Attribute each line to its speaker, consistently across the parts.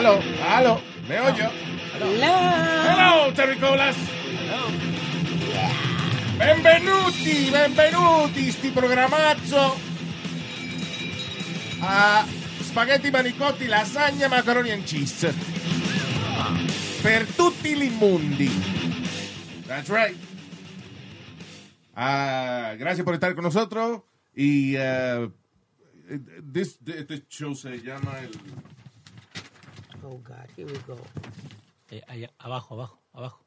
Speaker 1: Aló, aló, me oyo. Hello, terricolas. Benvenuti, benvenuti, sti programazzo a spaghetti manicotti, lasagna, macaroni and cheese. Per tutti gli immundi. That's right. Ah, gracias por estar con nosotros. Y uh, this, este show se llama el...
Speaker 2: Oh, God, here we go.
Speaker 3: Eh, ahí, abajo, abajo, abajo.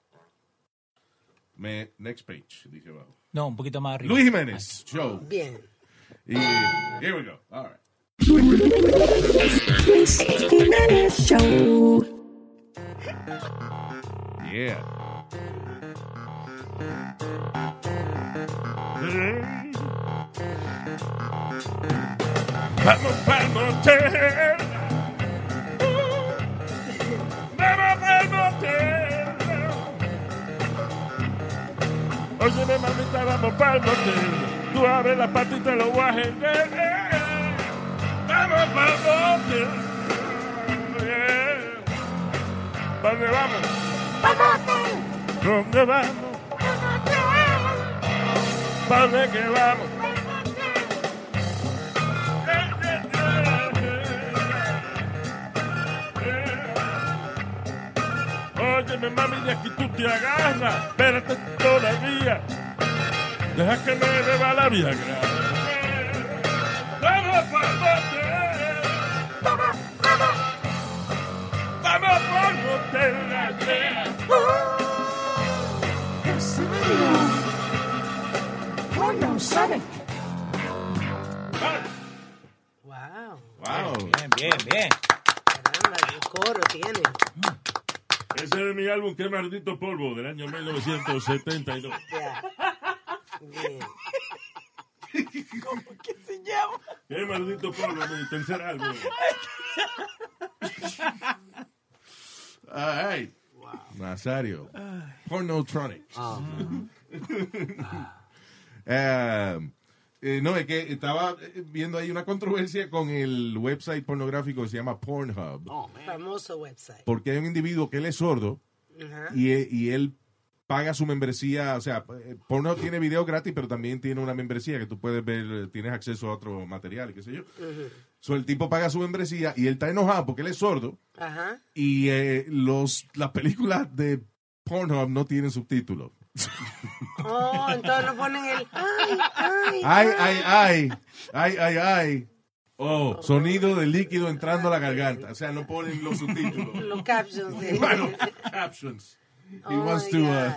Speaker 1: Me, next page, dije abajo.
Speaker 3: No, un poquito más arriba.
Speaker 1: Luis Jiménez, show.
Speaker 2: Bien.
Speaker 1: Y here we go. All right. Yeah. Vamos pa'l motel. Oye, mamita, vamos pa'l motel. Tú abres la puerta y te lo voy a vender. Vamos pa'l motel. Yeah. ¿Dónde vamos? ¿Dónde vamos? ¿Para dónde que vamos? Óyeme, mami, de aquí tú te agarras. Espérate todavía. Deja que me beba la Viagra. ¡Vamos por motel! ¡Vamos por motel!
Speaker 2: Wow.
Speaker 1: Wow.
Speaker 3: Bien, bien, bien.
Speaker 2: Caramba, qué coro tiene.
Speaker 1: Ese es mi álbum, Qué maldito polvo, del año 1972.
Speaker 2: Ya. Bien.
Speaker 1: Qué maldito polvo, mi tercer álbum. Ay. Nazario. Pornotronic. Eh, eh, no, es que estaba viendo ahí una controversia con el website pornográfico que se llama Pornhub.
Speaker 2: Famoso website.
Speaker 1: Porque hay un individuo que él es sordo y, e- y él paga su membresía, o sea, eh, Pornhub tiene video gratis, pero también tiene una membresía que tú puedes ver, eh, tienes acceso a otro material, y qué sé yo. So, el tipo paga su membresía y él está enojado porque él es sordo
Speaker 2: Ajá.
Speaker 1: y eh, los las películas de Pornhub no tienen subtítulos.
Speaker 2: Oh, entonces no ponen el. Ay, ay.
Speaker 1: Ay, ay, ay, ay. Oh, sonido de líquido entrando a la garganta. O sea, no ponen los subtítulos.
Speaker 2: Los captions de.
Speaker 1: Bueno, captions. He
Speaker 2: Oh
Speaker 1: wants to, uh,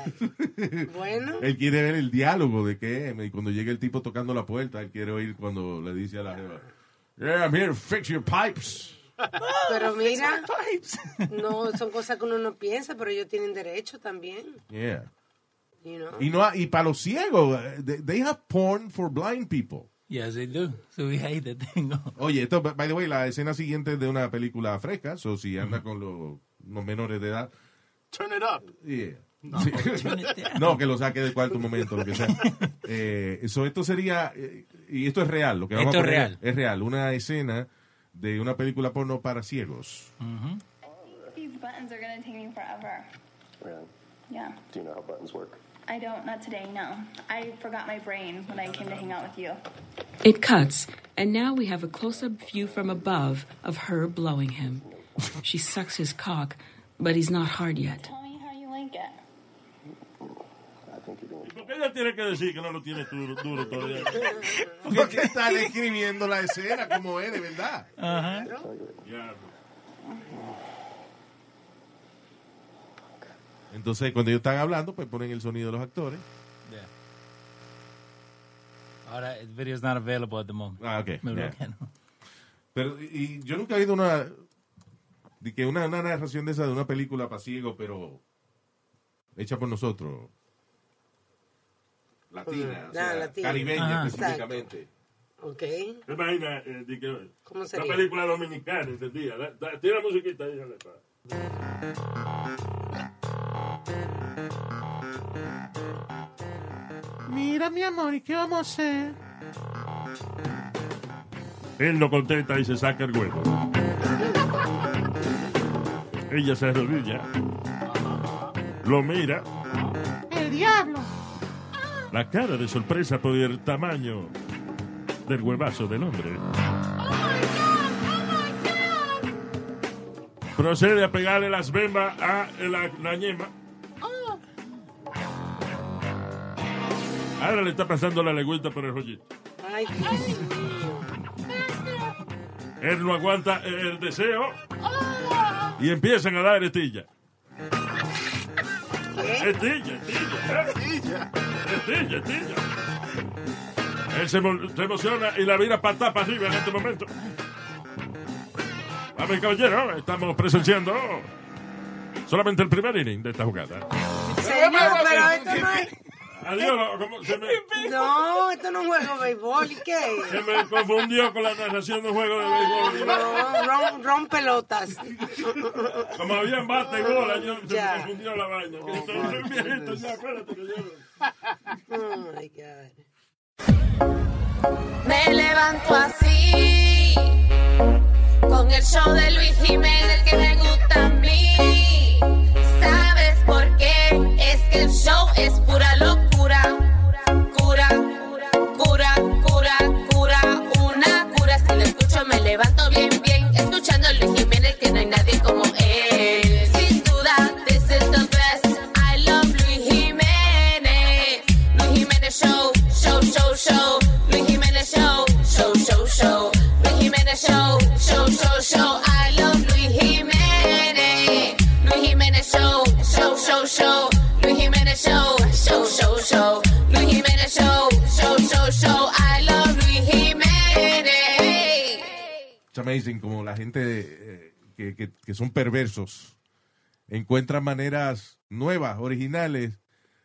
Speaker 2: Bueno.
Speaker 1: él quiere ver el diálogo de que y cuando llega el tipo tocando la puerta, él quiere oír cuando le dice a la jeva, Yeah, I'm here to fix your pipes.
Speaker 2: Pero mira. No, son cosas que uno no piensa, pero ellos tienen derecho también.
Speaker 1: Yeah.
Speaker 2: You know?
Speaker 1: Y, no, y para los ciegos, eh, they, they have porn for blind people.
Speaker 3: Yes, they do. Subí ahí, te tengo.
Speaker 1: Oye, esto, by the way, la escena siguiente es de una película fresca, o si anda con los, los menores de edad.
Speaker 4: Turn it up.
Speaker 1: Yeah. Sí. no, que lo saque de cuarto momento, lo que sea. Eh, esto sería, eh, y esto es real, lo que vamos
Speaker 3: Esto
Speaker 1: a
Speaker 3: es
Speaker 1: poner
Speaker 3: real.
Speaker 1: es real, una escena de una película porno para ciegos.
Speaker 5: These buttons are gonna take me forever.
Speaker 6: Really?
Speaker 5: Yeah.
Speaker 6: Do you know how buttons work?
Speaker 5: I don't, not today, no. I forgot my brain when I came to hang out with you.
Speaker 7: It cuts, and now we have a close up view from above of her blowing him. She sucks his cock, but he's not hard yet.
Speaker 5: Tell me how you like it.
Speaker 6: I think you're doing
Speaker 1: ¿Por qué ella tiene que decir que no lo tiene duro, duro todavía? Porque está describiendo la escena como es, de verdad. Ya. Entonces, cuando ellos están hablando, pues ponen el sonido de los actores.
Speaker 3: Ahora, the video is not available at the moment.
Speaker 1: Ah, ok.
Speaker 3: Me
Speaker 1: yeah. Pero, y yo nunca he oído una, de que una, una narración de esa de una película para ciego, pero hecha por nosotros. Latina, o sea,
Speaker 2: latina.
Speaker 1: caribeña
Speaker 3: Ajá.
Speaker 1: específicamente.
Speaker 2: Ok.
Speaker 1: Eh,
Speaker 8: ¿Te imaginas? eh, de que-
Speaker 2: ¿Cómo
Speaker 8: Una
Speaker 2: sería?
Speaker 8: película dominicana, ¿entendía? Da- Tira musiquita ahí.
Speaker 1: Mira, mi amor, ¿y qué vamos a hacer?
Speaker 8: Él no contesta y se saca el huevo. Ella se arrodilla. Lo mira.
Speaker 1: ¡El diablo!
Speaker 8: La cara de sorpresa por el tamaño del huevazo del hombre. Procede a pegarle las bembas a la, la ñema. Ahora le está pasando la legüita por el rollito.
Speaker 2: Ay, Dios mío.
Speaker 8: Él no aguanta el deseo y empiezan a dar estilla.
Speaker 2: ¿Qué?
Speaker 8: Estilla, estilla. Estilla, estilla. Él se, emo- se emociona y la vira patada para arriba en este momento. Vamos, caballero, estamos presenciando solamente el primer inning de esta jugada.
Speaker 2: Señor, pero esto no es...
Speaker 8: Adiós, ¿cómo? Se, me,
Speaker 2: No, esto no es un juego de béisbol. ¿Y qué?
Speaker 8: se me confundió con la narración de un juego de béisbol.
Speaker 2: No, ron, ron pelotas.
Speaker 8: Como había bate y bola, yo, se
Speaker 2: Ya.
Speaker 8: me confundió la vaina. Soy viejito, ya, espérate que yo...
Speaker 2: Oh, my God.
Speaker 9: Me levanto así, con el show de Luis Jiménez que me gusta a mí. ¿Sabes por qué? Es que el show es pura locura. Bien. Escuchando a
Speaker 1: amazing como la gente eh, que, que- que son perversos encuentran maneras nuevas, originales,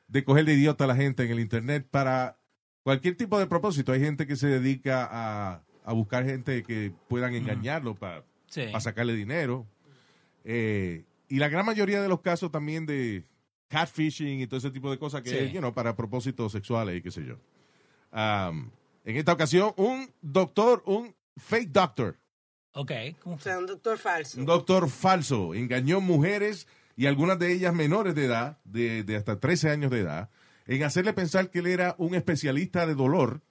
Speaker 1: de coger de idiota a la gente en el internet para cualquier tipo de propósito. Hay gente que se dedica a, a buscar gente que puedan engañarlo para
Speaker 3: Sí.
Speaker 1: sacarle dinero. Eh, y la gran mayoría de los casos también de catfishing y todo ese tipo de cosas que
Speaker 3: Sí.
Speaker 1: es, you know, para propósitos sexuales y qué sé yo. Um, en esta ocasión, un doctor, un fake doctor,
Speaker 3: Ok. ¿cómo
Speaker 2: O sea, un doctor falso.
Speaker 1: un doctor falso, engañó mujeres y algunas de ellas menores de edad, de, de hasta 13 años de edad, en hacerle pensar que él era un especialista de dolor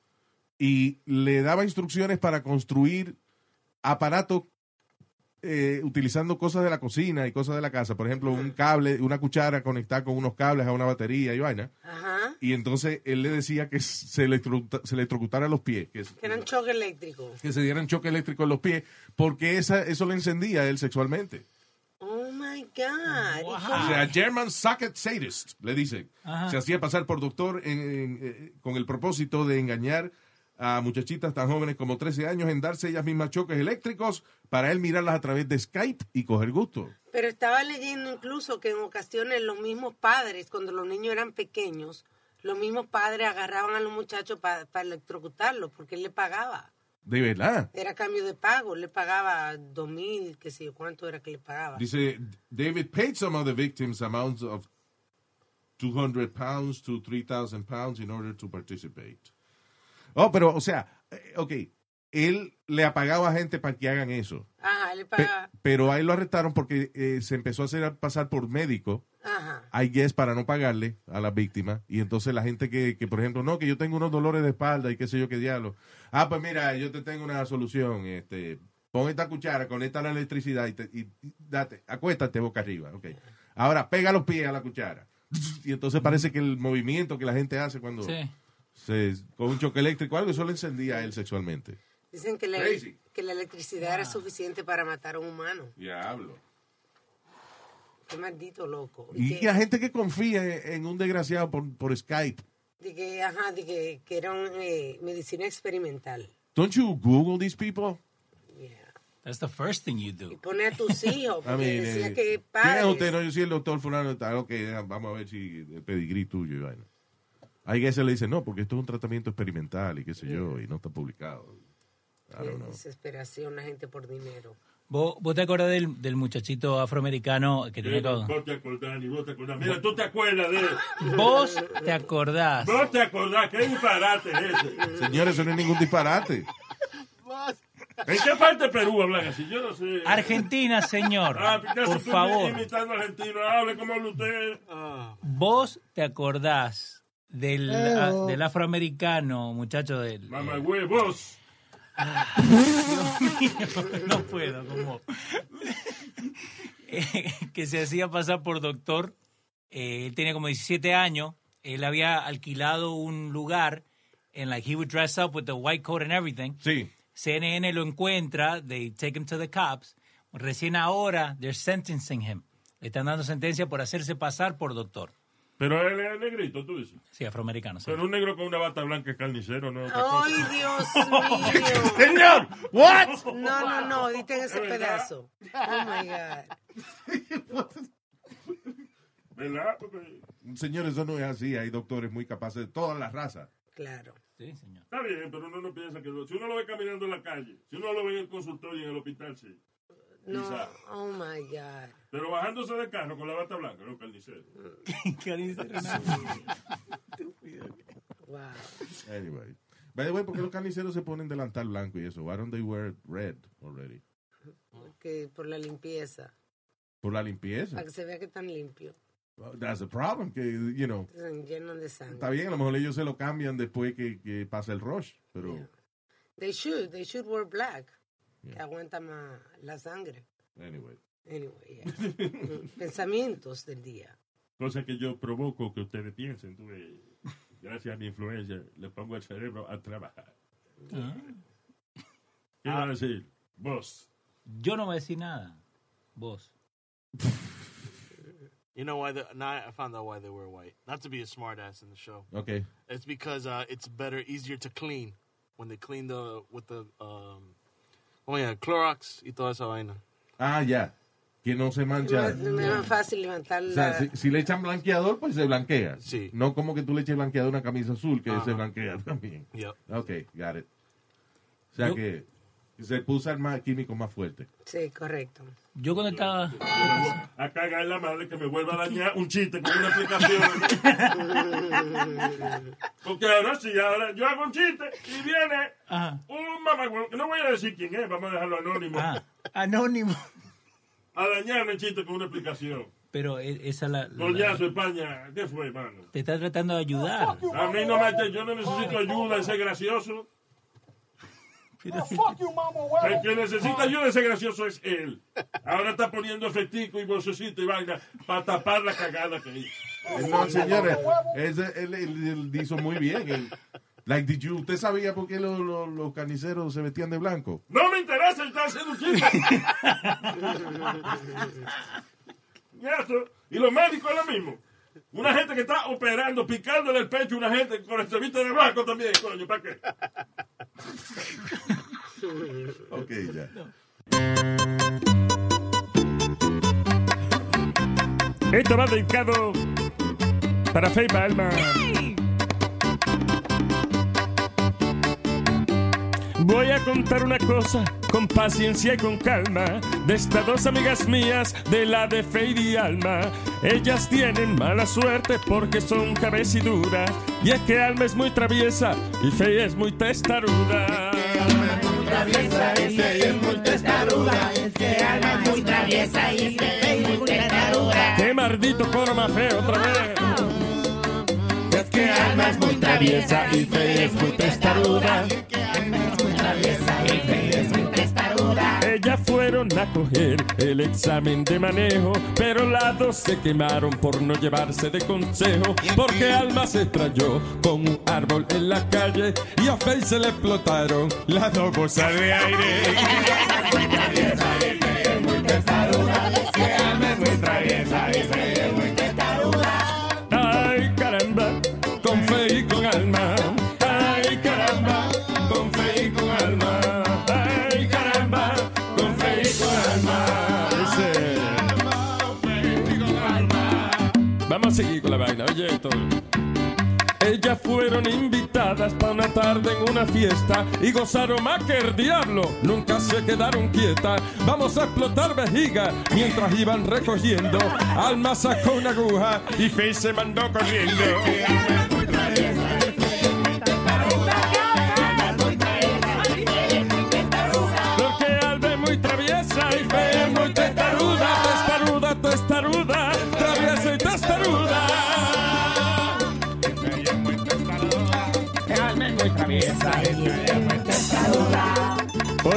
Speaker 1: y le daba instrucciones para construir aparatos eh, utilizando cosas de la cocina y cosas de la casa. Por ejemplo, un cable, una cuchara conectada con unos cables a una batería y vaina.
Speaker 2: Ajá.
Speaker 1: Y entonces él le decía que se, electrocuta- se electrocutara los pies, que,
Speaker 2: Que eran choque eléctrico.
Speaker 1: que se dieran choque eléctrico en los pies, porque esa, eso le encendía a él sexualmente.
Speaker 2: Oh my God. ¿Y
Speaker 1: O sea, German Socket Sadist, le dice.
Speaker 3: Ajá.
Speaker 1: Se hacía pasar por doctor en- en- eh, con el propósito de engañar a muchachitas tan jóvenes como 13 años en darse ellas mismas choques eléctricos para él mirarlas a través de Skype y coger gusto.
Speaker 2: Pero estaba leyendo incluso que en ocasiones los mismos padres, cuando los niños eran pequeños, los mismos padres agarraban a los muchachos para electrocutarlos porque él le pagaba.
Speaker 1: De verdad.
Speaker 2: Era cambio de pago, le pagaba dos mil, qué sé yo, cuánto era que le pagaba.
Speaker 1: Dice, David paid some of the victims amounts of 200 pounds to 3,000 pounds in order to participate. Oh, pero, o sea, eh, ok, él le ha pagado a gente para que hagan eso.
Speaker 2: Ajá, le
Speaker 1: Pe-
Speaker 2: pagaba.
Speaker 1: pero ahí lo arrestaron porque eh, se empezó a hacer pasar por médico,
Speaker 2: Ajá.
Speaker 1: I guess, para no pagarle a las víctimas. Y entonces la gente que, que, por ejemplo, no, que yo tengo unos dolores de espalda y qué sé yo qué diablo. Ah, pues mira, yo te tengo una solución. Este, pon esta cuchara, conecta la electricidad y, te- y- y date, acuéstate boca arriba. ok. Ahora pega los pies a la cuchara. Y entonces parece que el movimiento que la gente hace cuando
Speaker 3: Sí.
Speaker 1: Se, con un choque eléctrico algo, eso le encendía a él sexualmente.
Speaker 2: Dicen que la,
Speaker 1: Crazy.
Speaker 2: que la electricidad era suficiente para matar a un humano.
Speaker 1: Diablo.
Speaker 2: Qué maldito loco.
Speaker 1: Y
Speaker 2: que-
Speaker 1: la gente que confía en, en un desgraciado por, por Skype
Speaker 2: De que, ajá, de que, que era un, eh, medicina experimental.
Speaker 10: Don't you Google these people?
Speaker 3: That's the first thing you do.
Speaker 2: Pone a tus hijos,
Speaker 10: I
Speaker 2: porque
Speaker 10: mean,
Speaker 2: decía
Speaker 10: eh,
Speaker 2: que
Speaker 10: ¿quién es
Speaker 2: padres...
Speaker 10: usted? No, yo soy el doctor fulano de tal. Ok, vamos a ver si el pedigrí tuyo y vaina. Ahí que se le dice, no, porque esto es un tratamiento experimental y qué sé yo, y no está publicado. I
Speaker 2: Qué
Speaker 10: don't know.
Speaker 2: desesperación, la gente por dinero.
Speaker 3: ¿Vos, vos te acordás del, del muchachito afroamericano que tenía todo?
Speaker 8: Vos te acordás, ni vos te acordás. Mira, tú te acuerdas de...
Speaker 3: Vos te acordás.
Speaker 8: Vos te acordás, qué disparate es ese.
Speaker 10: Señores, eso no es ningún disparate.
Speaker 8: ¿En qué parte de Perú hablan así? Yo no sé.
Speaker 3: Argentina, señor.
Speaker 8: Ah, ¿qué
Speaker 3: por favor.
Speaker 8: Imitando argentino, hable como usted.
Speaker 3: Vos te acordás del, a- del afroamericano, muchacho del...
Speaker 8: Mamá huevos.
Speaker 3: Dios mío, no puedo, como... Eh, que se hacía pasar por doctor. Eh, él tenía como 17 años. Él había alquilado un lugar en like he would dress up with the white coat and everything.
Speaker 10: Sí.
Speaker 3: CNN lo encuentra, they take him to the cops. Recién ahora they're sentencing him. Le están dando sentencia por hacerse pasar por doctor.
Speaker 8: Pero él es negrito, tú dices.
Speaker 3: Sí, afroamericano. sí.
Speaker 8: Pero un negro con una bata blanca es carnicero, ¿no?
Speaker 2: ¡Ay, Dios mío!
Speaker 10: Señor, what?
Speaker 2: No, no, no, editen ese pedazo. Oh, my God.
Speaker 8: ¿Verdad? Porque-
Speaker 10: Señores, eso no es así. Hay doctores muy capaces de todas las razas.
Speaker 2: Claro.
Speaker 3: Sí, señor.
Speaker 8: Está bien, pero uno no piensa que... lo- si uno lo ve caminando en la calle, si uno lo ve en el consultorio, en el hospital, sí.
Speaker 2: No,
Speaker 8: Quizá.
Speaker 2: oh, my God.
Speaker 8: Pero bajándose del carro con la bata blanca, no carnicero.
Speaker 2: Wow.
Speaker 10: Anyway. By the way, ¿por qué los carniceros se ponen delantal blanco y eso? Why don't they wear red already?
Speaker 2: Que por la limpieza.
Speaker 10: Por la limpieza.
Speaker 2: Para que se vea que están limpios.
Speaker 10: Well, That's the problem, que, you know,
Speaker 2: Están llenos de sangre.
Speaker 10: está bien, a lo mejor ellos se lo cambian después que, que pasa el rush, pero
Speaker 2: They should. They should wear black. Que aguanta más la sangre.
Speaker 10: anyway.
Speaker 2: Anyway, yeah. Pensamientos del día.
Speaker 8: Cosa que yo provoco que ustedes piensen. Tú, ves, gracias a mi influencia, le pongo el cerebro a trabajar. ¿Qué va a decir? Vos.
Speaker 3: Yo no voy a decir nada. Vos.
Speaker 11: You know why? The, now I found out why they wear white. Not to be a smartass in the show.
Speaker 10: Okay.
Speaker 11: It's because uh, it's better, easier to clean when they clean the with the um, oh yeah, Clorox y toda esa vaina.
Speaker 10: Ah, ya. Que no se mancha.
Speaker 2: Es más, es más fácil levantar
Speaker 10: O sea,
Speaker 2: la...
Speaker 10: si, si le echan blanqueador, pues se blanquea.
Speaker 11: Sí.
Speaker 10: No como que tú le eches blanqueador a una camisa azul que se blanquea también.
Speaker 11: Yep.
Speaker 10: Ok, got it. O sea
Speaker 3: Yo-
Speaker 10: que se puso el más químico más fuerte.
Speaker 2: Sí, correcto.
Speaker 3: Yo cuando estaba...
Speaker 8: A cagar la madre que me vuelva a dañar un chiste con una aplicación. Porque ahora sí, ahora yo hago un chiste y viene
Speaker 3: Ajá.
Speaker 8: un que no voy a decir quién es, vamos a dejarlo anónimo,
Speaker 3: Ah, anónimo.
Speaker 8: A dañarme el chiste con una aplicación.
Speaker 3: Pero e- esa la, la-
Speaker 8: España, ¿qué fue, hermano?
Speaker 3: te está tratando de ayudar.
Speaker 8: A mí no me, yo no necesito ayuda en ser gracioso.
Speaker 3: Pero-
Speaker 8: El que necesita ayuda en ser gracioso es él. Ahora está poniendo efectico y vocecito y vaina para tapar la cagada que hizo.
Speaker 10: No, señores, ese, él, él- él hizo muy bien. Él- like, did you, ¿Usted sabía por qué los, los, los carniceros se vestían de blanco?
Speaker 8: No me interesa, está haciendo un chiste. Y eso, y los médicos es lo mismo. Una gente que está operando, picándole el pecho a una gente con el servicio de blanco también, coño, ¿para qué?
Speaker 10: Ok, ya. Esto va dedicado para Faye Alma. Voy a contar una cosa con paciencia y con calma de estas dos amigas mías de la de Faye y Alma. Ellas tienen mala suerte porque son cabeciduras y es que Alma es muy traviesa y Faye es muy testaruda.
Speaker 9: traviesa y Faye es muy testaruda. Es que Alma es muy traviesa y Faye es muy testaruda.
Speaker 10: ¡Qué maldito coro más feo otra vez!
Speaker 9: Es que Alma es muy traviesa y Faye es muy testaruda.
Speaker 10: Ellas fueron a coger el examen de manejo, pero las dos se quemaron por no llevarse de consejo, porque Alma se estrelló con un árbol en la calle y a Faye se le explotaron las dos bolsas de aire. Ay, caramba, con Faye y Ellas fueron invitadas para una tarde en una fiesta y gozaron más que el diablo. Nunca se quedaron quietas. Vamos a explotar vejiga mientras iban recogiendo. Alma sacó una aguja y Faye se mandó corriendo.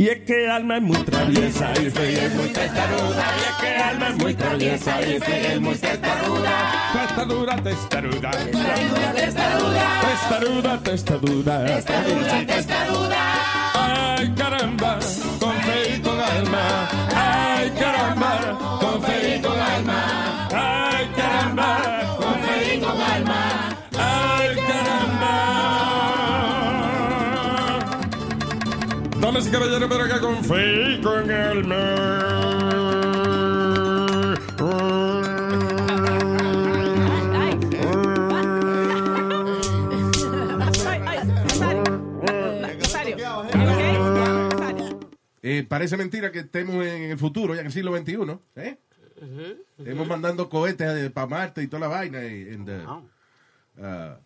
Speaker 10: Y es que Alma es muy traviesa y Faye es muy testaruda. Y es que Alma es muy traviesa y Faye es muy testaruda. Testaruda, testaruda. Testaruda, testaruda. Testaruda, testaruda. Ay, caramba, Caballeros, pero acá con fe y con
Speaker 1: Eh, parece mentira que estemos en el futuro, ya en el siglo XXI. ¿eh? Estamos mandando cohetes para Marte y toda la vaina. y- and, uh, uh,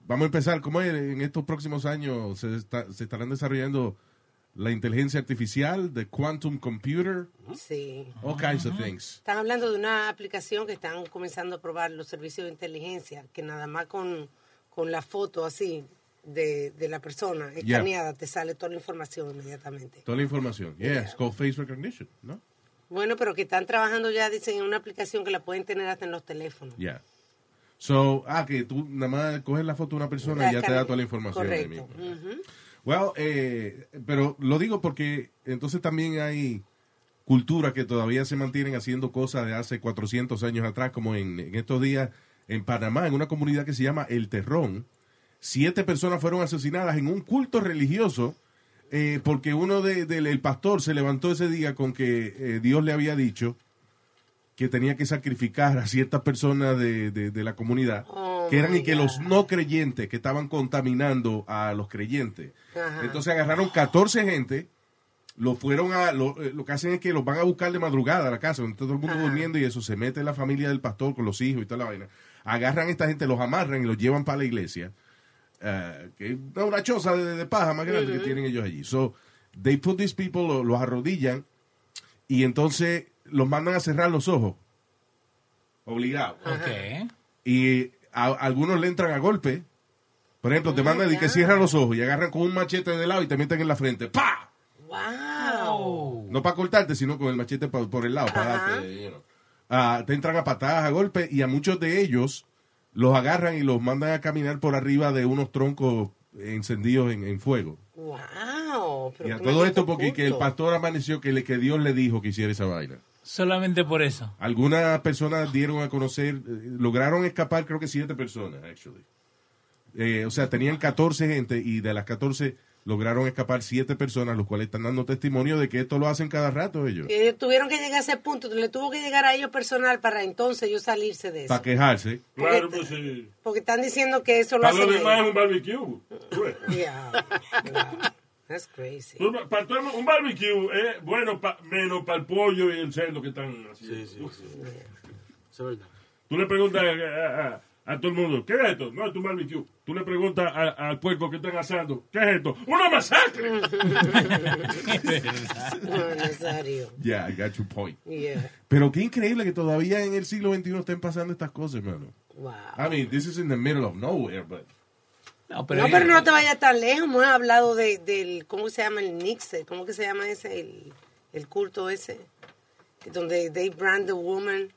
Speaker 1: vamos a empezar, como es, en estos próximos años se, está- se estarán desarrollando la inteligencia artificial, the quantum computer,
Speaker 2: Sí.
Speaker 1: all kinds of things.
Speaker 2: Están hablando de una aplicación que están comenzando a probar los servicios de inteligencia, que nada más con, con la foto así de, de la persona
Speaker 1: Yeah.
Speaker 2: escaneada te sale toda la información inmediatamente.
Speaker 1: Toda la información. Yeah, it's called face recognition, ¿no?
Speaker 2: Bueno, pero que están trabajando ya, dicen, en una aplicación que la pueden tener hasta en los teléfonos.
Speaker 1: Yeah. So, ah, que tú nada más coges la foto de una persona y ya te da toda la información. ahí
Speaker 2: Correcto.
Speaker 1: Well, eh, pero lo digo porque entonces también hay culturas que todavía se mantienen haciendo cosas de hace 400 años atrás, como en, estos días en Panamá, en una comunidad que se llama El Terrón. Siete personas fueron asesinadas en un culto religioso eh, porque uno de, del- el pastor se levantó ese día con que eh, Dios le había dicho que tenía que sacrificar a ciertas personas de, de- de la comunidad, que eran y que los no creyentes, que estaban contaminando a los creyentes.
Speaker 2: Ajá.
Speaker 1: Entonces agarraron 14 gente, lo fueron a, lo, eh, lo que hacen es que los van a buscar de madrugada a la casa, donde está todo el mundo durmiendo y eso, se mete la familia del pastor con los hijos y toda la vaina. Agarran a esta gente, los amarran y los llevan para la iglesia, eh, que es una choza de, de paja más grande que tienen ellos allí. So, they put these people, lo- los arrodillan y entonces los mandan a cerrar los ojos. Obligados.
Speaker 3: Ok.
Speaker 1: Y a, algunos le entran a golpe. Por ejemplo, te mandan y que cierran los ojos y agarran con un machete de lado y te meten en la frente. ¡Pa!
Speaker 2: ¡Wow!
Speaker 1: No para cortarte, sino con el machete pa- por el lado, para
Speaker 2: Ajá.
Speaker 1: darte, you know. Ah, te entran a patadas, a golpe, y a muchos de ellos los agarran y los mandan a caminar por arriba de unos troncos encendidos en, en fuego.
Speaker 2: ¡Wow! Pero
Speaker 1: Y a todo esto porque que el pastor amaneció que, le, que Dios le dijo que hiciera esa vaina.
Speaker 3: Solamente por eso.
Speaker 1: Algunas personas dieron a conocer, eh, lograron escapar creo que siete personas, actually. Eh, o sea, tenían 14 gente y de las 14 lograron escapar siete personas, los cuales están dando testimonio de que esto lo hacen cada rato ellos.
Speaker 2: Y ellos tuvieron que llegar a ese punto, le tuvo que llegar a ellos personal para entonces ellos salirse de eso.
Speaker 1: Para quejarse.
Speaker 8: Claro, pues sí.
Speaker 2: Porque están diciendo que eso lo
Speaker 8: Para
Speaker 2: hacen
Speaker 8: lo demás es un barbecue. Pues.
Speaker 2: Yeah. That's crazy.
Speaker 8: Para todo un barbecue es bueno pa- menos para el pollo y el cerdo que están haciendo. Tú le preguntas a, a- a- a todo el mundo, ¿qué es esto? No, es un barbecue. Tú le preguntas al puerco que están asando, ¿qué es esto? ¡Una masacre!
Speaker 2: No, Nazario.
Speaker 1: Yeah, I got your point.
Speaker 2: Yeah.
Speaker 1: Pero qué increíble que todavía en el siglo XXI estén pasando estas cosas, hermano.
Speaker 2: Wow.
Speaker 1: I mean, this is in the middle of nowhere, but...
Speaker 3: No,
Speaker 2: no, pero no te vayas tan lejos. Hemos hablado de, del, ¿cómo se llama? El Nixe. ¿Cómo que se llama ese? El, el culto ese. Donde they brand the woman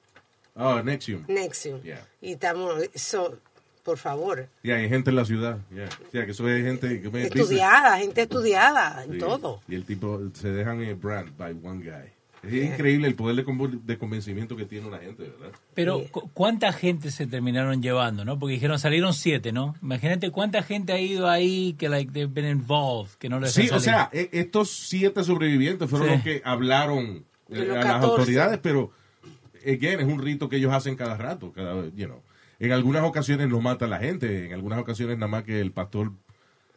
Speaker 1: Oh, Nexium.
Speaker 2: Nexium.
Speaker 1: Yeah.
Speaker 2: Y estamos, so, por favor.
Speaker 1: Y hay gente en la ciudad. yeah. O sea, que eso es gente que me dice-
Speaker 2: Estudiada, gente estudiada en
Speaker 1: Sí.
Speaker 2: todo.
Speaker 1: Y el tipo se dejan eh, brand by one guy. Es increíble el poder de, de convencimiento que tiene una gente, ¿verdad?
Speaker 3: Pero, cu- ¿cuánta gente se terminaron llevando, no? Porque dijeron, salieron siete, ¿no? Imagínate cuánta gente ha ido ahí que, like, they've been involved, que no les
Speaker 1: Sí, o sea, e- estos siete sobrevivientes fueron
Speaker 3: Sí.
Speaker 1: los que hablaron eh, a las
Speaker 2: 14.
Speaker 1: autoridades, pero, again, es un rito que ellos hacen cada rato, cada, you know. En algunas ocasiones no mata a la gente, en algunas ocasiones nada más que el pastor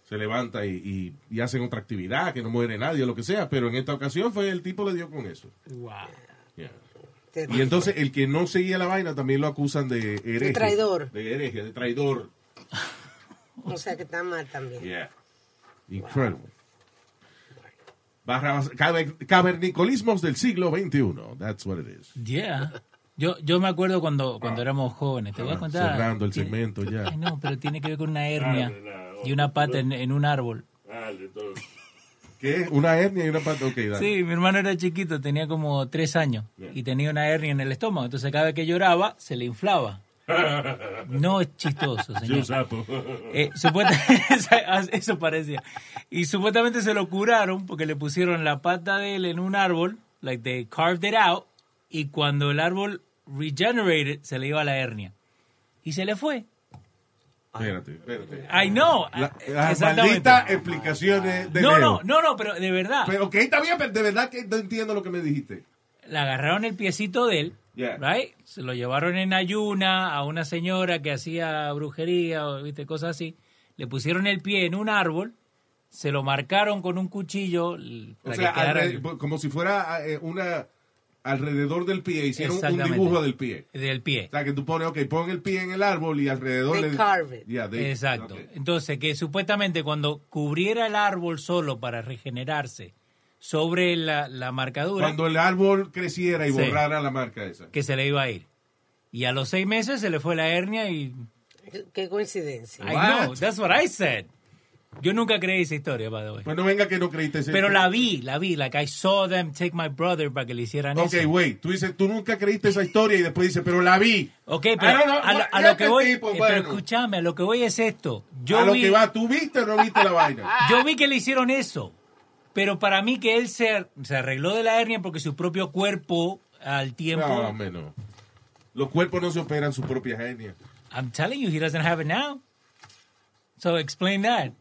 Speaker 1: se levanta y, y- y hacen otra actividad, que no muere nadie o lo que sea, pero en esta ocasión fue el tipo le dio con eso.
Speaker 3: Wow.
Speaker 1: Yeah. Y entonces el que no seguía la vaina también lo acusan de hereje.
Speaker 2: De traidor.
Speaker 1: De hereje, de traidor.
Speaker 2: O sea que está mal también.
Speaker 1: Yeah. Incredible. Caver- cavernicolismos del siglo XXI. That's what it is.
Speaker 3: Yeah. Yo, yo me acuerdo cuando, cuando éramos jóvenes. Te voy a
Speaker 1: Ah,
Speaker 3: contar.
Speaker 1: cerrando el segmento ya.
Speaker 3: Ay, no, pero tiene que ver con una hernia
Speaker 8: Dale, la-
Speaker 3: y una pata en, en un árbol.
Speaker 8: Dale, todo.
Speaker 1: ¿Qué? ¿Una hernia y una pata? Ok, dale.
Speaker 3: Sí, mi hermano era chiquito, tenía como tres años y tenía una hernia en el estómago. Entonces cada vez que lloraba, se le inflaba. No es chistoso, señor.
Speaker 8: un sapo.
Speaker 3: Eh, eso parecía. Y supuestamente se lo curaron porque le pusieron la pata de él en un árbol, like they carved it out, y cuando el árbol regenerated, se le iba la hernia. Y se le fue.
Speaker 1: Espérate, espérate.
Speaker 3: I know.
Speaker 1: La- las malditas explicaciones de
Speaker 3: No,
Speaker 1: Leo.
Speaker 3: no, no, no, pero de verdad.
Speaker 1: Pero ok, está bien, pero de verdad que no entiendo lo que me dijiste.
Speaker 3: le agarraron el piecito de él,
Speaker 1: Yeah.
Speaker 3: right? Se lo llevaron en ayuna a una señora que hacía brujería o viste cosas así. Le pusieron el pie en un árbol, se lo marcaron con un cuchillo
Speaker 1: O
Speaker 3: para
Speaker 1: sea,
Speaker 3: que quedara
Speaker 1: como si fuera eh, una alrededor del pie, hicieron un dibujo del pie.
Speaker 3: del pie.
Speaker 1: O sea, que tú pones, ok, pon el pie en el árbol y alrededor
Speaker 2: They
Speaker 1: le-
Speaker 2: carve it.
Speaker 1: Yeah, they-
Speaker 3: Exacto. Entonces, que supuestamente cuando cubriera el árbol solo para regenerarse sobre la, la marcadura,
Speaker 1: Cuando el árbol creciera y
Speaker 3: Sí.
Speaker 1: borrara la marca esa.
Speaker 3: que se le iba a ir. Y a los seis meses se le fue la hernia y...
Speaker 2: Qué coincidencia.
Speaker 3: I know, that's what I said. Yo nunca creí esa historia, by the way.
Speaker 1: Pues no venga que no creíste ese-
Speaker 3: Pero la vi, la vi. Like, I saw them take my brother para que le hicieran
Speaker 1: Ok,
Speaker 3: eso.
Speaker 1: wait, tú dices, tú nunca creíste esa historia y después dices, pero la vi.
Speaker 3: Ok, pero
Speaker 1: know,
Speaker 3: a, lo, a
Speaker 1: what-
Speaker 3: lo que voy...
Speaker 1: tipo,
Speaker 3: eh,
Speaker 1: bueno.
Speaker 3: Pero escúchame, a lo que voy es esto. Yo
Speaker 1: a lo que va, ¿tú viste o no viste la vaina?
Speaker 3: Yo vi que le hicieron eso. Pero para mí que él se, se arregló de la hernia porque su propio cuerpo al tiempo...
Speaker 1: No, no. Los cuerpos no se operan su propia hernia.
Speaker 3: I'm telling you, he doesn't have it now. So explain that.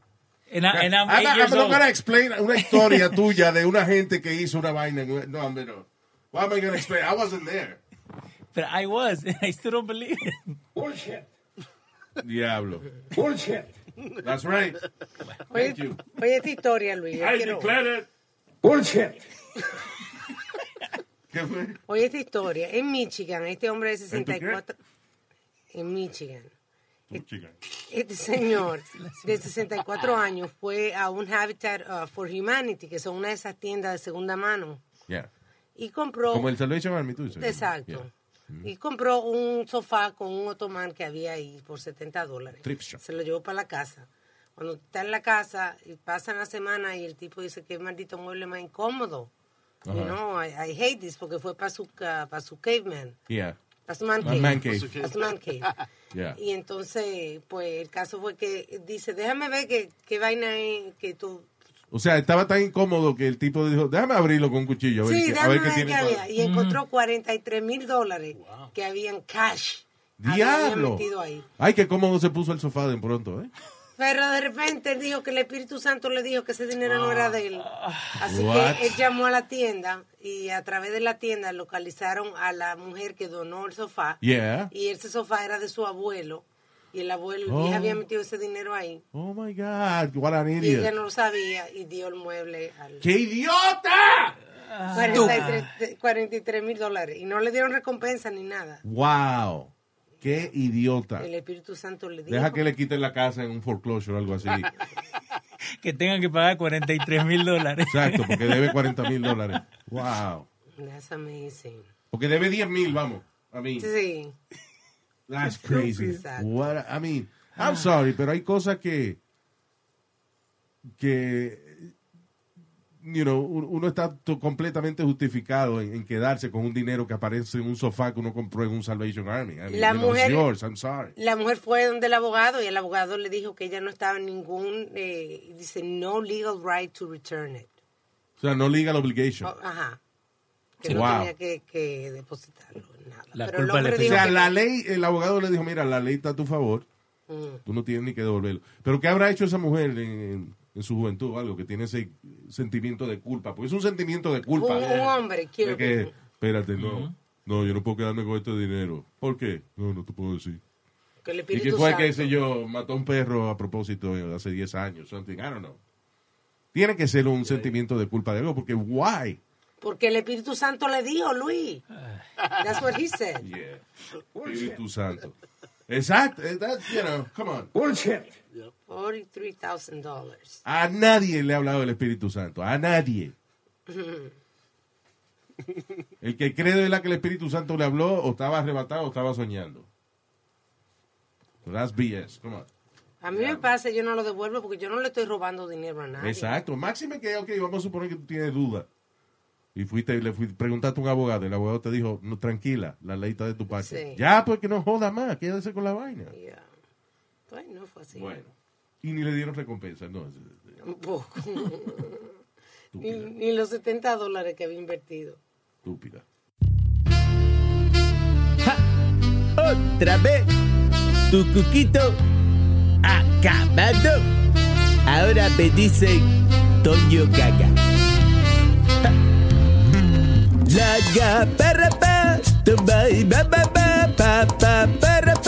Speaker 3: And, I, and I'm
Speaker 1: I'm, not-
Speaker 3: years
Speaker 1: I'm not gonna explain una historia tuya de una gente que hizo una vaina. en No, hombre, no. What am I gonna explain? I wasn't there.
Speaker 3: But I was. I still don't believe it.
Speaker 6: Bullshit.
Speaker 1: Diablo.
Speaker 6: Bullshit.
Speaker 1: That's right.
Speaker 2: Oye,
Speaker 1: Thank you.
Speaker 2: oye esta historia, Luis.
Speaker 8: I
Speaker 2: quiero-
Speaker 8: declare it.
Speaker 6: Bullshit.
Speaker 1: ¿Qué fue?
Speaker 2: Oye esta historia. En Michigan, este hombre de
Speaker 8: ¿En tu
Speaker 2: 64... En Michigan.
Speaker 8: Chica.
Speaker 2: Este señor de 64 años fue a un Habitat uh, for Humanity, que son una de esas tiendas de segunda mano,
Speaker 1: Yeah.
Speaker 2: y compró...
Speaker 1: Como el Salvation Army, tú dices.
Speaker 2: Exacto.
Speaker 1: Yeah.
Speaker 2: Y compró un sofá con un otomán que había ahí por 70 dólares.
Speaker 1: Shop.
Speaker 2: Se lo llevó para la casa. Cuando está en la casa y pasan la semana y el tipo dice que maldito mueble más incómodo. You
Speaker 1: Ajá.
Speaker 2: know, I, I hate this porque fue para su, para su caveman.
Speaker 1: Yeah.
Speaker 2: Su man
Speaker 1: A
Speaker 2: cave.
Speaker 1: man cave.
Speaker 2: Man cave.
Speaker 1: Yeah.
Speaker 2: Y entonces, pues el caso fue que dice, déjame ver qué, qué vaina es que tú...
Speaker 1: O sea, estaba tan incómodo que el tipo dijo, déjame abrirlo con un cuchillo. A ver,
Speaker 2: Sí,
Speaker 1: qué, a
Speaker 2: déjame
Speaker 1: ver qué
Speaker 2: ver qué
Speaker 1: tiene.
Speaker 2: había. Y encontró 43 mil dólares que habían cash. había
Speaker 1: Diablo.
Speaker 2: metido ahí.
Speaker 1: Ay, qué cómodo se puso el sofá de pronto, ¿eh?
Speaker 2: Pero de repente él dijo que el Espíritu Santo le dijo que ese dinero no era de él. Así
Speaker 1: What?
Speaker 2: que él llamó a la tienda y a través de la tienda localizaron a la mujer que donó el sofá.
Speaker 1: Yeah.
Speaker 2: Y ese sofá era de su abuelo. Y el abuelo
Speaker 1: Oh.
Speaker 2: había metido ese dinero ahí.
Speaker 1: Oh my God, what an
Speaker 2: Y ella
Speaker 1: idiot.
Speaker 2: no lo sabía y dio el mueble al...
Speaker 1: ¡Qué idiota!
Speaker 2: 43 mil dólares. Y no le dieron recompensa ni nada.
Speaker 1: Wow. Qué idiota.
Speaker 2: El Espíritu Santo le dijo.
Speaker 1: Deja que le quiten la casa en un foreclosure o algo así.
Speaker 3: Que tengan que pagar 43 mil dólares.
Speaker 1: Exacto, porque debe 40 mil dólares. Wow.
Speaker 2: That's amazing.
Speaker 1: Porque debe 10 mil, vamos. I mean,
Speaker 2: Sí.
Speaker 1: that's crazy.
Speaker 2: Exacto.
Speaker 1: What, I mean, I'm sorry, pero hay cosas que que you know, un- uno está completamente justificado en, en quedarse con un dinero que aparece en un sofá que uno compró en un Salvation Army. I mean,
Speaker 2: La
Speaker 1: you know, it's
Speaker 2: mujer-
Speaker 1: yours, I'm sorry.
Speaker 2: La mujer fue donde el abogado y el abogado le dijo que ella no estaba en ningún, eh, dice, no legal right to return it.
Speaker 1: O sea, no legal obligation.
Speaker 2: Oh, ajá. Que
Speaker 1: Sí.
Speaker 2: no
Speaker 1: Wow.
Speaker 2: tenía que, que depositarlo. Nada.
Speaker 3: La
Speaker 2: Pero el
Speaker 3: culpa le
Speaker 2: hombre
Speaker 1: O sea,
Speaker 2: que-
Speaker 1: la ley, el abogado le dijo, mira, la ley está a tu favor,
Speaker 2: Mm.
Speaker 1: tú no tienes ni que devolverlo. Pero ¿qué habrá hecho esa mujer en, en- en su juventud o algo que tiene ese sentimiento de culpa? Porque es un sentimiento de culpa.
Speaker 2: Un, un hombre, quiero
Speaker 1: De que, espérate, no, no, yo no puedo quedarme con este dinero. ¿Por qué? No, no te puedo decir.
Speaker 2: que el
Speaker 1: Y
Speaker 2: Espíritu
Speaker 1: que fue,
Speaker 2: Santo.
Speaker 1: qué sé yo, mató a un perro a propósito eh, hace 10 años, something, I don't know. Tiene que ser un sentimiento de culpa de algo, porque why?
Speaker 2: Porque el Espíritu Santo le dijo, Luis. That's what he said.
Speaker 1: Yeah. Espíritu Santo. Exacto, eh, that's, you know, come on.
Speaker 12: Bullshit.
Speaker 2: $43,000.
Speaker 1: A nadie le ha hablado del Espíritu Santo, a nadie. El que cree de verdad que el Espíritu Santo le habló, o estaba arrebatado o estaba soñando. So that's BS, come on.
Speaker 2: A mí me pasa, yo no lo devuelvo porque yo no le estoy robando dinero a nadie.
Speaker 1: Exacto. Máxime que, ok, vamos a suponer que tú tienes duda. Y fuiste y le fuiste, preguntaste a un abogado, y el abogado te dijo, no, tranquila, la ley está de tu parte.
Speaker 2: Sí.
Speaker 1: Ya, pues que no joda más, quédese con la vaina.
Speaker 2: Yeah. Pues no fue así.
Speaker 1: Bueno. Y ni le dieron recompensa, no.
Speaker 2: Tampoco. ni, ni los 70 dólares que había invertido.
Speaker 1: Estúpida.
Speaker 13: Otra vez, tu cuquito acabado. Ahora me dicen Toño Gaga. Ja. La pa, y ba ba ba pa pa para pa.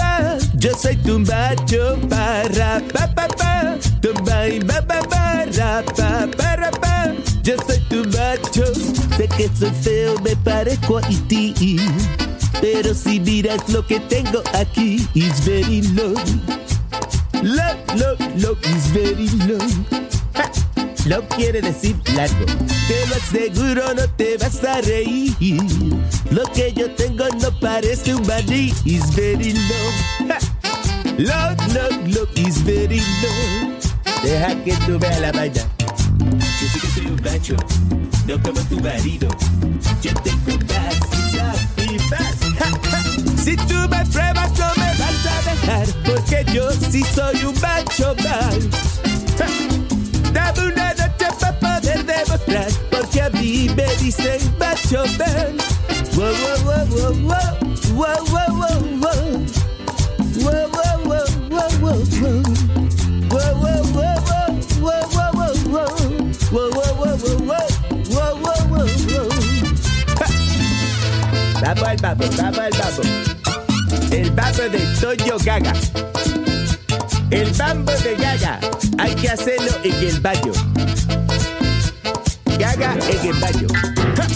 Speaker 13: Yo soy tu macho para pa pa pa, tumba y ba ba ba ra pa para pa. Yo soy tu macho, sé que soy feo, me parezco a ti. Pero si miras lo que tengo aquí, is very low. Low, low, low, is very low. Ja. Quiere decir largo. Te lo aseguro, no te vas a reír. Lo que yo tengo no parece un maní, is very low. Low, low, low, is very low. Deja que tú veas la vaina. Yo sé que soy un macho, no como tu marido. Yo tengo más y más. Si tú me pruebas no me vas a dejar, porque yo sí soy un macho mal. Dame una noche para poder demostrar, porque a mí me dicen macho mal. Wow, wow, wow, wow, wow, Vamos al babo, vamos al babo. El babo de Toño Gaga. El bambo de Gaga. Hay que hacerlo en el baño. Gaga en el baño. Ja.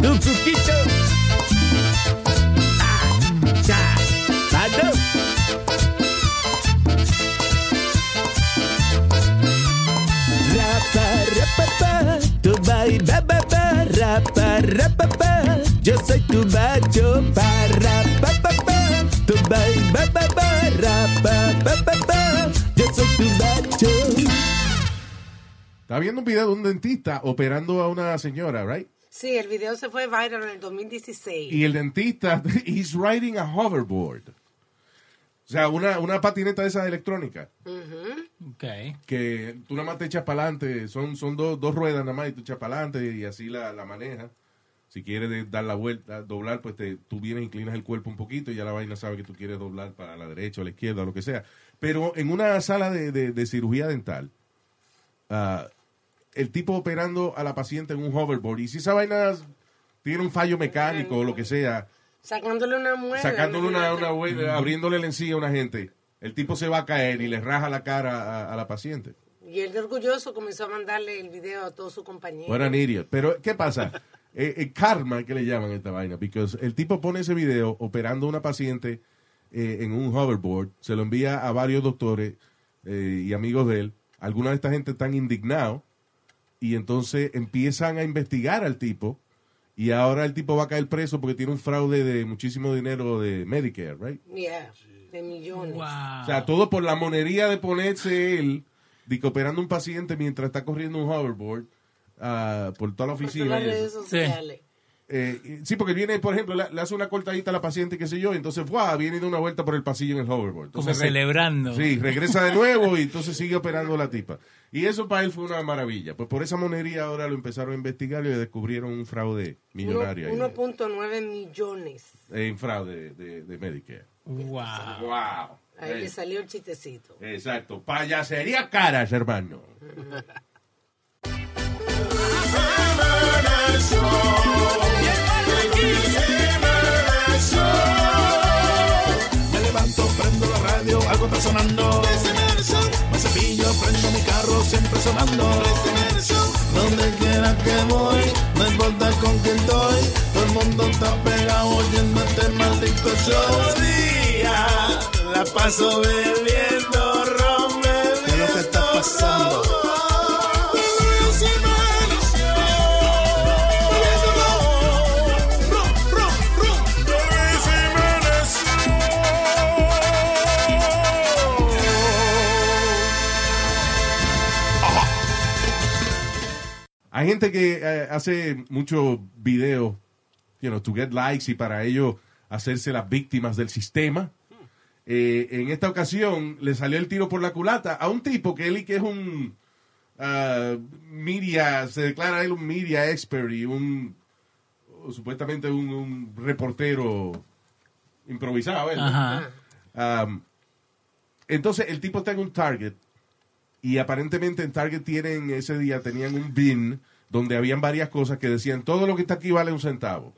Speaker 13: Tu cuquito. Rapapa. Yo soy tu macho, para, pa, pa, pa. Tu bai, ba, ba, ba, rapa, pa, pa, pa. Yo soy tu macho.
Speaker 1: Estaba viendo un video de un dentista operando a una señora, right?
Speaker 2: Sí, el video se fue viral en el 2016.
Speaker 1: Y el dentista, he's riding a hoverboard. O sea, una, una patineta de esas electrónicas.
Speaker 3: Okay.
Speaker 1: Que tú nada más te echas para adelante. Son, son dos, dos ruedas nada más y tú echas para adelante y así la, la manejas. Si quieres dar la vuelta, doblar, pues te, tú vienes, inclinas el cuerpo un poquito y ya la vaina sabe que tú quieres doblar para la derecha o la izquierda, lo que sea. Pero en una sala de, de- de cirugía dental, ah, el tipo operando a la paciente en un hoverboard. Y si esa vaina tiene un fallo mecánico o lo que sea,
Speaker 2: Sacándole una muela.
Speaker 1: sacándole una,
Speaker 2: imagínate.
Speaker 1: una hue- abriéndole la encía a una gente, el tipo se va a caer y le raja la cara a, a la paciente.
Speaker 2: Y él de orgulloso comenzó a mandarle el video a todos sus compañeros.
Speaker 1: An idiot. Pero, ¿qué pasa? Eh, eh, karma, que le llaman a esta vaina, porque el tipo pone ese video operando a una paciente eh, en un hoverboard, se lo envía a varios doctores eh, y amigos de él. Algunos de esta gente están indignados y entonces empiezan a investigar al tipo y ahora el tipo va a caer preso porque tiene un fraude de muchísimo dinero de Medicare, right?
Speaker 2: Yeah, de millones.
Speaker 1: O sea, todo por la monería de ponerse él de que operando un paciente mientras está corriendo un hoverboard por toda la
Speaker 2: Por
Speaker 1: oficina.
Speaker 2: todas las
Speaker 1: y eso.
Speaker 2: redes sociales.
Speaker 1: Eh, sí, porque viene, por ejemplo, le, le hace una cortadita a la paciente, qué sé yo, y entonces ¡buah! viene de una vuelta por el pasillo en el hoverboard.
Speaker 3: Como
Speaker 1: Entonces,
Speaker 3: celebrando.
Speaker 1: Sí, regresa de nuevo y entonces sigue operando la tipa. Y eso para él fue una maravilla. Pues por esa monería ahora lo empezaron a investigar y le descubrieron un fraude millonario. ahí.
Speaker 2: 1.9 millones.
Speaker 1: Eh, un fraude de, de Medicare.
Speaker 3: Wow.
Speaker 1: Wow.
Speaker 2: Ahí
Speaker 1: Eh,
Speaker 2: le salió el chistecito.
Speaker 1: Exacto. Payasería caras, hermano.
Speaker 14: Sonando. Me cepillo, prendo mi carro, siempre sonando. Donde quiera que voy, no importa con quién estoy. Todo el mundo está pegado oyendo este maldito show. Día, la paso bebiendo ron, ¿Qué es lo que está pasando?
Speaker 1: Hay gente que eh, hace muchos videos, you know, to get likes y para ello hacerse las víctimas del sistema. Eh, en esta ocasión le salió el tiro por la culata a un tipo que él y que es un ah, media, se declara él un media expert y un supuestamente un, un reportero improvisado. Um, entonces el tipo está en un Target y aparentemente en Target tienen ese día tenían un bin donde habían varias cosas que decían todo lo que está aquí vale un centavo.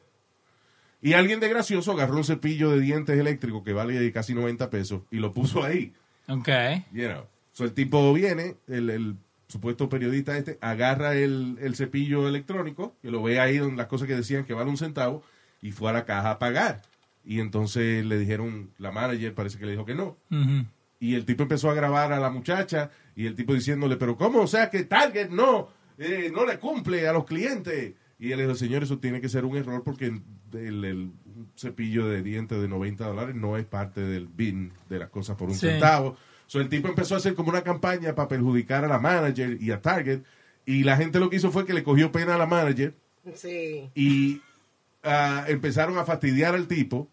Speaker 1: Y alguien de gracioso agarró un cepillo de dientes eléctrico que vale casi 90 pesos y lo puso ahí.
Speaker 3: Ok.
Speaker 1: You know. So el tipo viene, el, el supuesto periodista este, agarra el, el cepillo electrónico, que lo ve ahí donde las cosas que decían que vale un centavo, y fue a la caja a pagar. Y entonces le dijeron, la manager parece que le dijo que no.
Speaker 3: Ujú.
Speaker 1: Y el tipo empezó a grabar a la muchacha y el tipo diciéndole, pero ¿cómo? O sea que Target no, eh, no le cumple a los clientes. Y él le dijo, señor, eso tiene que ser un error porque el, cepillo de dientes de 90 dólares no es parte del bin de las cosas por un
Speaker 3: Sí.
Speaker 1: centavo. So, el tipo empezó a hacer como una campaña para perjudicar a la manager y a Target. Y la gente lo que hizo fue que le cogió pena a la manager
Speaker 2: Sí.
Speaker 1: y ah, empezaron a fastidiar al tipo,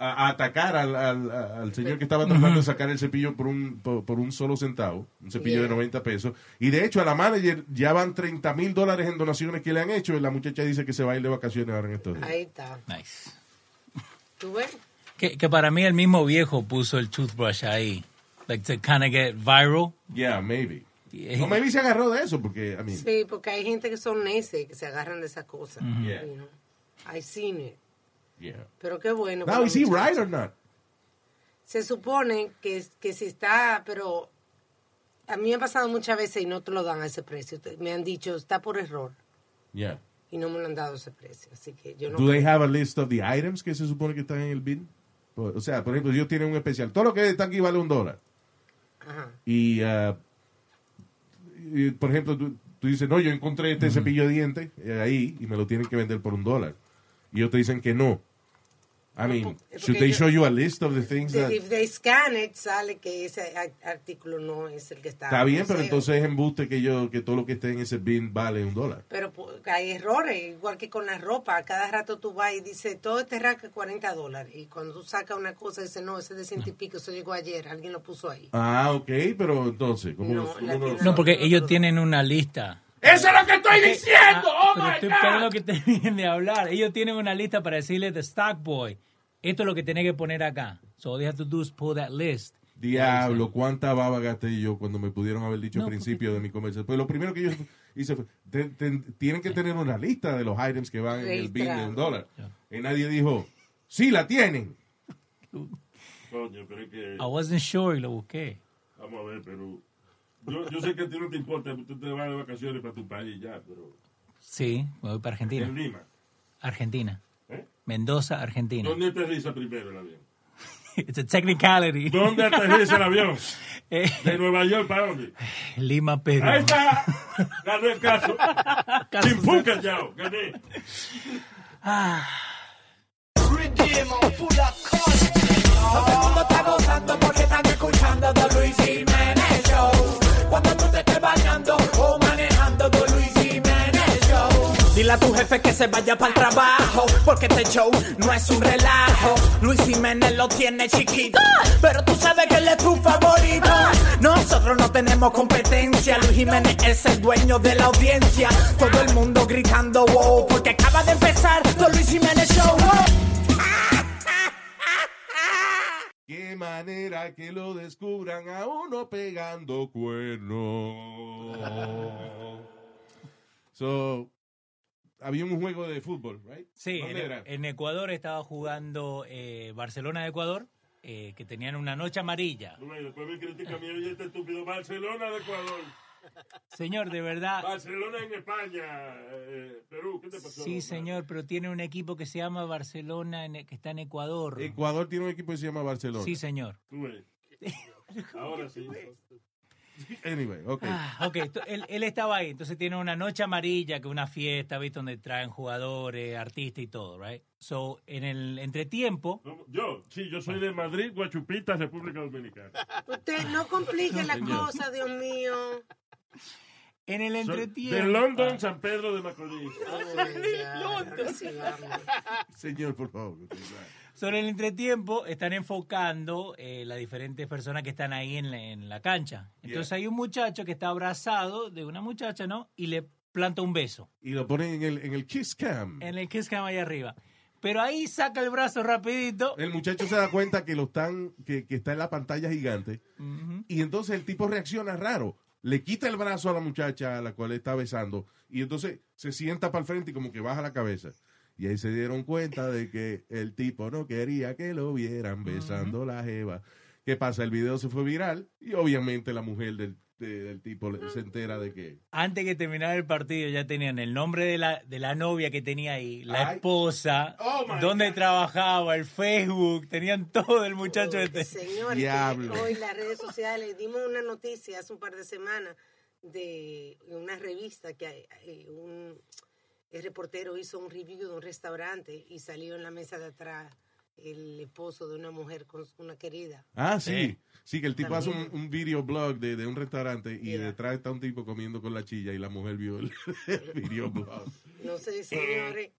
Speaker 1: a, a atacar al, al- al señor que estaba tratando de sacar el cepillo por un, por, por un solo centavo, un cepillo de
Speaker 2: Yeah.
Speaker 1: 90 pesos. Y de hecho a la manager ya van 30 mil dólares en donaciones que le han hecho y la muchacha dice que se va a ir de vacaciones ahora en estos días.
Speaker 2: Ahí está.
Speaker 3: Nice.
Speaker 2: ¿Tú ves?
Speaker 3: Que, que para mí el mismo viejo puso el toothbrush ahí. Like to kind of get viral.
Speaker 1: Yeah, maybe.
Speaker 3: Yeah.
Speaker 1: O maybe se agarró de eso porque, I mean,
Speaker 2: Sí, porque hay gente que son necios que se agarran de esas cosas.
Speaker 1: Ujú. Yeah.
Speaker 2: You know. I seen it.
Speaker 1: Yeah.
Speaker 2: Pero qué bueno.
Speaker 1: Now, is he right or not?
Speaker 2: Se supone que, que si está, pero a mí me ha pasado muchas veces y no te lo dan a ese precio. Me han dicho, está por error.
Speaker 1: Yeah.
Speaker 2: Y no me lo han dado ese precio. Así que yo no.
Speaker 1: Do they have a list of the items que se supone que están en el bin? Por- O sea, por ejemplo, ellos tienen un especial. Todo lo que está aquí vale un dólar.
Speaker 2: Ajá.
Speaker 1: Y, ah, y, por ejemplo, tú, tú dices, no, yo encontré este cepillo de dientes eh, ahí y me lo tienen que vender por un dólar. Y ellos te dicen que no. I mean, should they show you a list of the things that...
Speaker 2: If they scan it, sale que ese artículo no es el que está.
Speaker 1: Está bien, pero entonces es embuste que yo que todo lo que esté en ese bin vale un dólar.
Speaker 2: Pero pu- hay errores, igual que con la ropa. Cada rato tú vas y dices, todo este rack es 40 dólares. Y cuando tú sacas una cosa, dices, no, ese es de ciento y pico, eso llegó ayer, alguien lo puso ahí.
Speaker 1: Ah, ok, pero entonces, ¿cómo,
Speaker 2: No,
Speaker 1: no-
Speaker 3: porque ellos tienen una lista.
Speaker 8: ¡Eso es lo que estoy diciendo! ¡Oh,
Speaker 3: Pero
Speaker 8: my
Speaker 3: estoy
Speaker 8: God!
Speaker 3: esperando lo que terminen de hablar. Ellos tienen una lista para decirle the stock boy. Esto es lo que tiene que poner acá. So all they have to do is pull that list.
Speaker 1: Diablo, cuánta baba gasté yo cuando me pudieron haber dicho
Speaker 3: No,
Speaker 1: al principio de mi comercio. Pues lo primero que yo hice fue, te- te- tienen que tener una lista de los items que van en el bin de un dólar. Y nadie dijo, sí, la tienen.
Speaker 8: Coño, pero es que...
Speaker 3: I wasn't sure y lo busqué.
Speaker 8: Vamos a ver, pero... Yo, yo sé que a ti no te importa, tú te vas de vacaciones para tu país ya, pero...
Speaker 3: Sí, me voy para Argentina.
Speaker 8: En Lima.
Speaker 3: Argentina. Mendoza, Argentina.
Speaker 8: ¿Dónde aterriza primero el avión?
Speaker 3: It's a technicality.
Speaker 8: ¿Dónde aterriza el avión?
Speaker 3: Eh,
Speaker 8: ¿De Nueva York para dónde?
Speaker 3: Lima, Perú.
Speaker 8: Ahí está. Ganó el caso. Sin puca, chao. Gané.
Speaker 3: Ah.
Speaker 14: Todo el mundo está gozando porque están escuchando The Luis Jiménez Show.
Speaker 15: cuando tú te A tu jefe que se vaya para el trabajo, porque este show no es un relajo. Luis Jiménez lo tiene chiquito, pero tú sabes que él es tu favorito. Nosotros no tenemos competencia, Luis Jiménez es el dueño de la audiencia. Todo el mundo gritando wow, porque acaba de empezar The Luis Jiménez Show. wow.
Speaker 1: Qué manera que lo descubran a uno pegando cuernos. so, había un juego de fútbol, right?
Speaker 3: Sí,
Speaker 1: ¿Dónde
Speaker 3: en, Ecuador estaba jugando eh, Barcelona de Ecuador, eh, que tenían una noche amarilla.
Speaker 8: Después me critica a mí, oye, este estúpido. Barcelona de Ecuador.
Speaker 3: Señor, de verdad.
Speaker 8: Barcelona en España. eh, Perú, ¿qué te pasó?
Speaker 3: Sí, señor, pero tiene un equipo que se llama Barcelona, en- que está en Ecuador.
Speaker 1: Ecuador tiene un equipo que se llama Barcelona.
Speaker 3: Sí, señor.
Speaker 8: Tú ves. Ahora sí.
Speaker 1: Anyway, ok.
Speaker 3: Ah, ok, él, él estaba ahí, entonces tiene una noche amarilla, que es una fiesta, ¿viste? Donde traen jugadores, artistas y todo, right? So, en el entretiempo,
Speaker 8: Yo, sí, yo soy de Madrid, Guachupita, República Dominicana.
Speaker 2: Usted no complique la cosa, Dios mío.
Speaker 3: en el entretiempo...
Speaker 8: de London, San Pedro de Macorís.
Speaker 1: Señor, por favor.
Speaker 3: Sobre el entretiempo están enfocando eh, las diferentes personas que están ahí en la, en la cancha. Entonces
Speaker 1: Yeah.
Speaker 3: hay un muchacho que está abrazado de una muchacha, ¿no? Y le planta un beso
Speaker 1: Y lo ponen en el, en el kiss cam.
Speaker 3: en el kiss cam ahí arriba. Pero ahí saca el brazo rapidito.
Speaker 1: El muchacho se da cuenta que lo están, que, que está en la pantalla gigante. Y entonces el tipo reacciona raro. Le quita el brazo a la muchacha a la cual está besando. Y entonces se sienta para el frente y como que baja la cabeza. Y ahí se dieron cuenta de que el tipo no quería que lo vieran besando la jeva. ¿Qué pasa? El video se fue viral y obviamente la mujer del, de- del tipo se entera de que...
Speaker 3: Antes que terminara el partido ya tenían el nombre de la, de la novia que tenía ahí, la
Speaker 1: Ay.
Speaker 3: esposa,
Speaker 1: Oh,
Speaker 3: dónde trabajaba, el Facebook, tenían todo el muchacho este.
Speaker 2: Señor,
Speaker 3: Diablo.
Speaker 2: hoy las redes sociales dimos una noticia hace un par de semanas de una revista que eh, un el reportero hizo un review de un restaurante y salió en la mesa de atrás el esposo de una mujer con una querida.
Speaker 1: Ah, sí. Sí, que el tipo hace un,
Speaker 2: También.
Speaker 1: un videoblog de, de un restaurante y detrás está un tipo comiendo con la chilla y la mujer vio el, el videoblog.
Speaker 2: No sé, señores,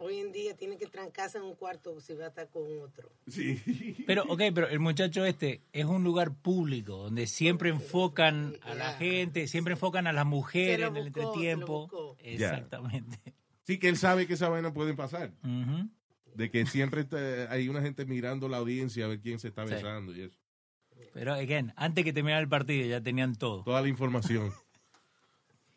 Speaker 2: hoy en día tiene que trancarse en un cuarto si va a estar con otro.
Speaker 1: Sí.
Speaker 3: Pero, ok, pero el muchacho este es un lugar público donde siempre enfocan a la gente, siempre enfocan a las mujeres en el
Speaker 2: buscó, se lo
Speaker 3: entretiempo.
Speaker 2: buscó.
Speaker 3: Exactamente.
Speaker 1: Sí, que él sabe que esa vaina pueden pasar. De que siempre está- hay una gente mirando la audiencia a ver quién se está
Speaker 3: Sí.
Speaker 1: besando y eso.
Speaker 3: Pero, again, antes que terminara el partido ya tenían todo.
Speaker 1: Toda la información.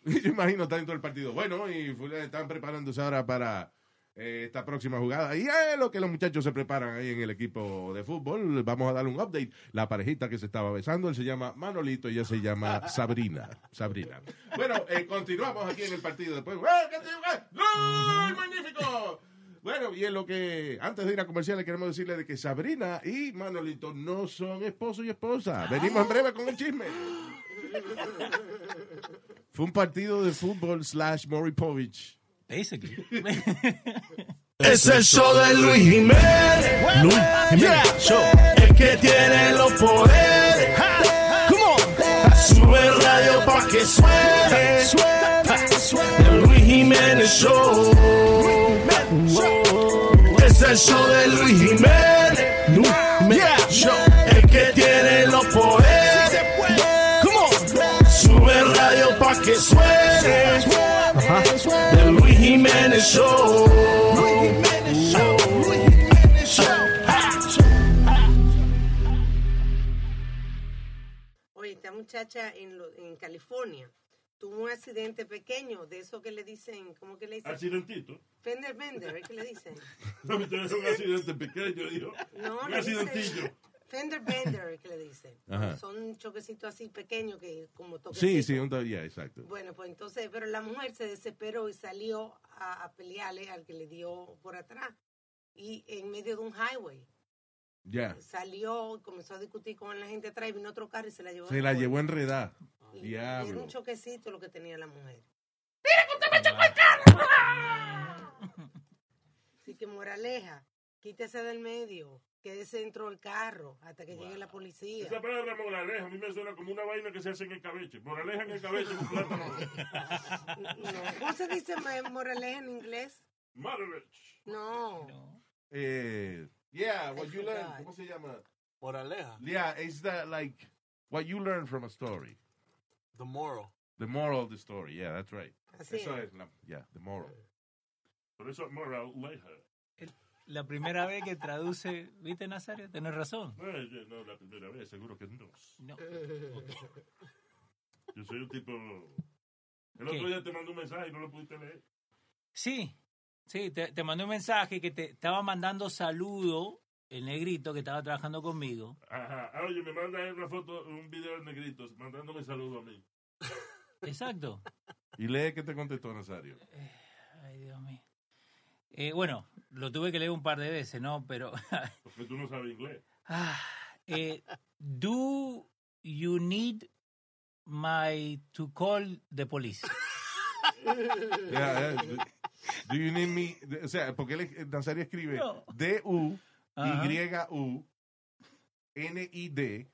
Speaker 1: Yo imagino todo el partido. Bueno, y fulano están preparándose ahora para eh, esta próxima jugada. Y es lo que los muchachos se preparan ahí en el equipo de fútbol. Vamos a darle un update. La parejita que se estaba besando, él se llama Manolito y ella se llama Sabrina. Sabrina. Bueno, eh, continuamos aquí en el partido después. ¡Eh, ¡Gol! ¡Magnífico! Bueno, y en lo que antes de ir a comerciales queremos decirle de que Sabrina y Manolito no son esposo y esposa. Venimos en breve con el chisme. Fue un partido de fútbol slash Maury Povich.
Speaker 3: Basically.
Speaker 14: Es el show de Luis Jiménez. Luis Jiménez Show. El que tiene los poderes. Come on. Sube el radio pa' que suene. El Luis Jiménez Show. Es el show de Luis Jiménez. Luis Jiménez Show. El que tiene los poderes. Come on. Sube el radio pa' que suene. Jiménez Show.
Speaker 2: Oye, esta muchacha en, lo- en California tuvo un accidente pequeño, de eso que le dicen, ¿cómo que le dicen?
Speaker 8: Accidentito.
Speaker 2: Fender bender, ¿es que le dicen?
Speaker 8: No, un accidente pequeño, dijo.
Speaker 2: No,
Speaker 8: un
Speaker 2: le dicen
Speaker 8: accidentillo.
Speaker 2: Fender bender, ¿es que le dicen?
Speaker 1: Ajá.
Speaker 2: Son choquecitos así pequeños que como
Speaker 1: Sí,
Speaker 2: toquecitos.
Speaker 1: sí, un ta- ya, exacto.
Speaker 2: Bueno, pues entonces, pero la mujer se desesperó y salió a, a pelearle al que le dio por atrás. Y en medio de un highway.
Speaker 1: Ya.
Speaker 2: Salió y comenzó a discutir con la gente atrás y vino otro carro y se la llevó.
Speaker 1: Se la llevó enredada.
Speaker 2: Y Era un choquecito lo que tenía la mujer. Así que moraleja. Quítese del medio. Quédese dentro del carro hasta que llegue la policía.
Speaker 8: Esa palabra moraleja a mí me suena como una vaina que se hace en el cabeche. Moraleja en el cabeche con plátano.
Speaker 2: No. ¿Cómo se dice moraleja en inglés?
Speaker 8: Marriage.
Speaker 2: No.
Speaker 1: Eh, yeah, what you learn. ¿Cómo se llama?
Speaker 11: Moraleja.
Speaker 1: Yeah, it's that like what you learn from a story.
Speaker 11: The moral.
Speaker 1: The moral of the story. Yeah, that's right.
Speaker 2: Así
Speaker 1: Eso
Speaker 2: es.
Speaker 1: es la, yeah, the moral.
Speaker 8: Por eso moraleja.
Speaker 3: La primera vez que traduce, ¿viste, Nazario? Tenés razón.
Speaker 8: No, yo- no, la primera vez, seguro que no.
Speaker 3: No.
Speaker 8: Yo soy un tipo... El
Speaker 3: ¿Qué?
Speaker 8: otro día te mandé un mensaje y no lo pudiste leer.
Speaker 3: Sí, sí, te, te mandé un mensaje que te estaba mandando saludo, el negrito que estaba trabajando conmigo.
Speaker 8: Ajá. Ah, Oye, me manda una foto, un video de negritos mandándome saludo a mí.
Speaker 3: Exacto.
Speaker 1: Y lee que te contestó Nazario.
Speaker 3: Ay, Dios mío. Eh, bueno, lo tuve que leer un par de veces, ¿no? Pero,
Speaker 8: Porque tú no sabes inglés.
Speaker 3: ah, eh, do you need my to call the police?
Speaker 1: Yeah, yeah. Do you need me? O sea, porque él, Nazario escribe
Speaker 3: No.
Speaker 1: D-U. Y-U, N-I-D,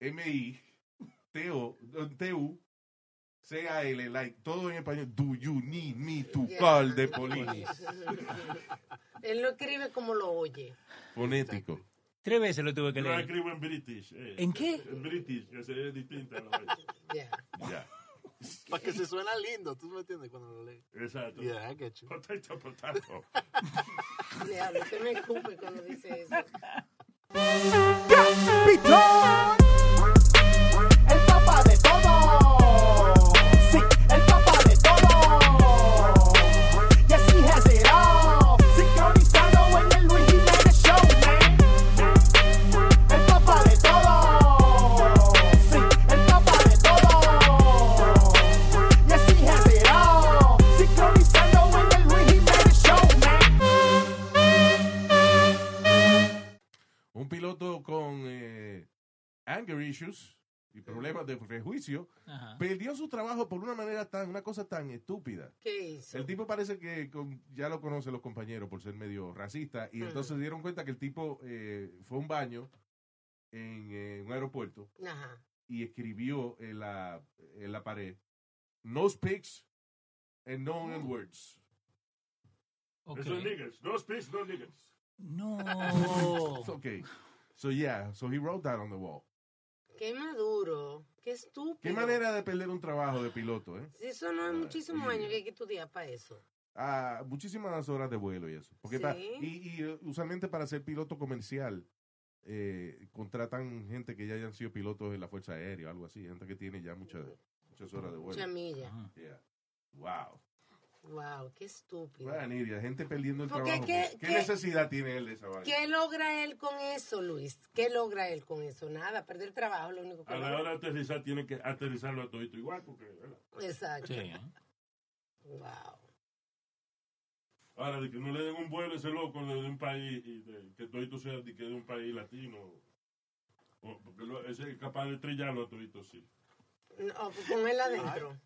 Speaker 1: M-I, T-O, T-U, C-A-L, like, todo en español. Do you need me to
Speaker 2: Yeah.
Speaker 1: call the police?
Speaker 2: Él lo escribe como lo oye.
Speaker 1: Fonético.
Speaker 3: Tres veces lo tuve que
Speaker 8: Yo
Speaker 3: leer.
Speaker 8: escribo en British. eh.
Speaker 3: ¿En qué?
Speaker 8: En British, que se- es distinta. la vaina.
Speaker 2: Ya.
Speaker 1: Ya.
Speaker 11: Para que se suena lindo, ¿tú me entiendes? Cuando lo lees.
Speaker 8: Exacto.
Speaker 11: Yeah, I get you.
Speaker 8: Potato, potato.
Speaker 2: Diablo, usted me escupe cuando dice eso.
Speaker 15: El
Speaker 1: Un piloto con eh, anger issues y problemas de prejuicio
Speaker 3: Ajá.
Speaker 1: perdió su trabajo por una manera tan, una cosa tan estúpida.
Speaker 2: ¿Qué hizo?
Speaker 1: El tipo parece que con- ya lo conocen los compañeros por ser medio racista y
Speaker 2: Ujú.
Speaker 1: entonces se dieron cuenta que el tipo eh, fue a un baño en eh, un aeropuerto
Speaker 2: Ajá.
Speaker 1: y escribió en la, en la pared no speaks and no
Speaker 2: Oh.
Speaker 1: words.
Speaker 3: Ok.
Speaker 8: Eso es niggas. No speaks, no niggas.
Speaker 3: No.
Speaker 1: okay. So yeah, so he wrote that on the wall.
Speaker 2: Qué maduro. Qué estúpido.
Speaker 1: Qué manera de perder un trabajo de piloto, ¿eh?
Speaker 2: Eso no es muchísimos años que hay que estudiar para eso.
Speaker 1: Ah, muchísimas horas de vuelo y eso. Porque
Speaker 2: Sí.
Speaker 1: pa- y, y, eh, usualmente para ser piloto comercial eh, contratan gente que ya hayan sido pilotos en la Fuerza Aérea o algo así, gente que tiene ya muchas muchas horas de vuelo.
Speaker 2: Mucha milla.
Speaker 1: Yeah. Wow.
Speaker 2: Wow, qué estúpido.
Speaker 1: Bueno, Nidia, gente perdiendo el
Speaker 2: Porque
Speaker 1: trabajo.
Speaker 2: ¿qué-
Speaker 1: ¿Qué,
Speaker 2: qué-
Speaker 1: necesidad tiene él de esa vaina?
Speaker 2: ¿Qué logra él con eso, Luis? ¿Qué logra él con eso? Nada, perder trabajo, lo único que
Speaker 8: A la
Speaker 2: logra.
Speaker 8: hora de aterrizar, tiene que aterrizarlo a todito igual. Porque, ¿verdad?
Speaker 2: Exacto.
Speaker 3: Sí.
Speaker 2: Wow.
Speaker 8: Ahora, de que no le den un vuelo a ese loco de, de un país, y de, que todito sea de, que de un país latino. O- porque lo- ese es capaz de estrellarlo a todito, sí.
Speaker 2: No, pues con él adentro.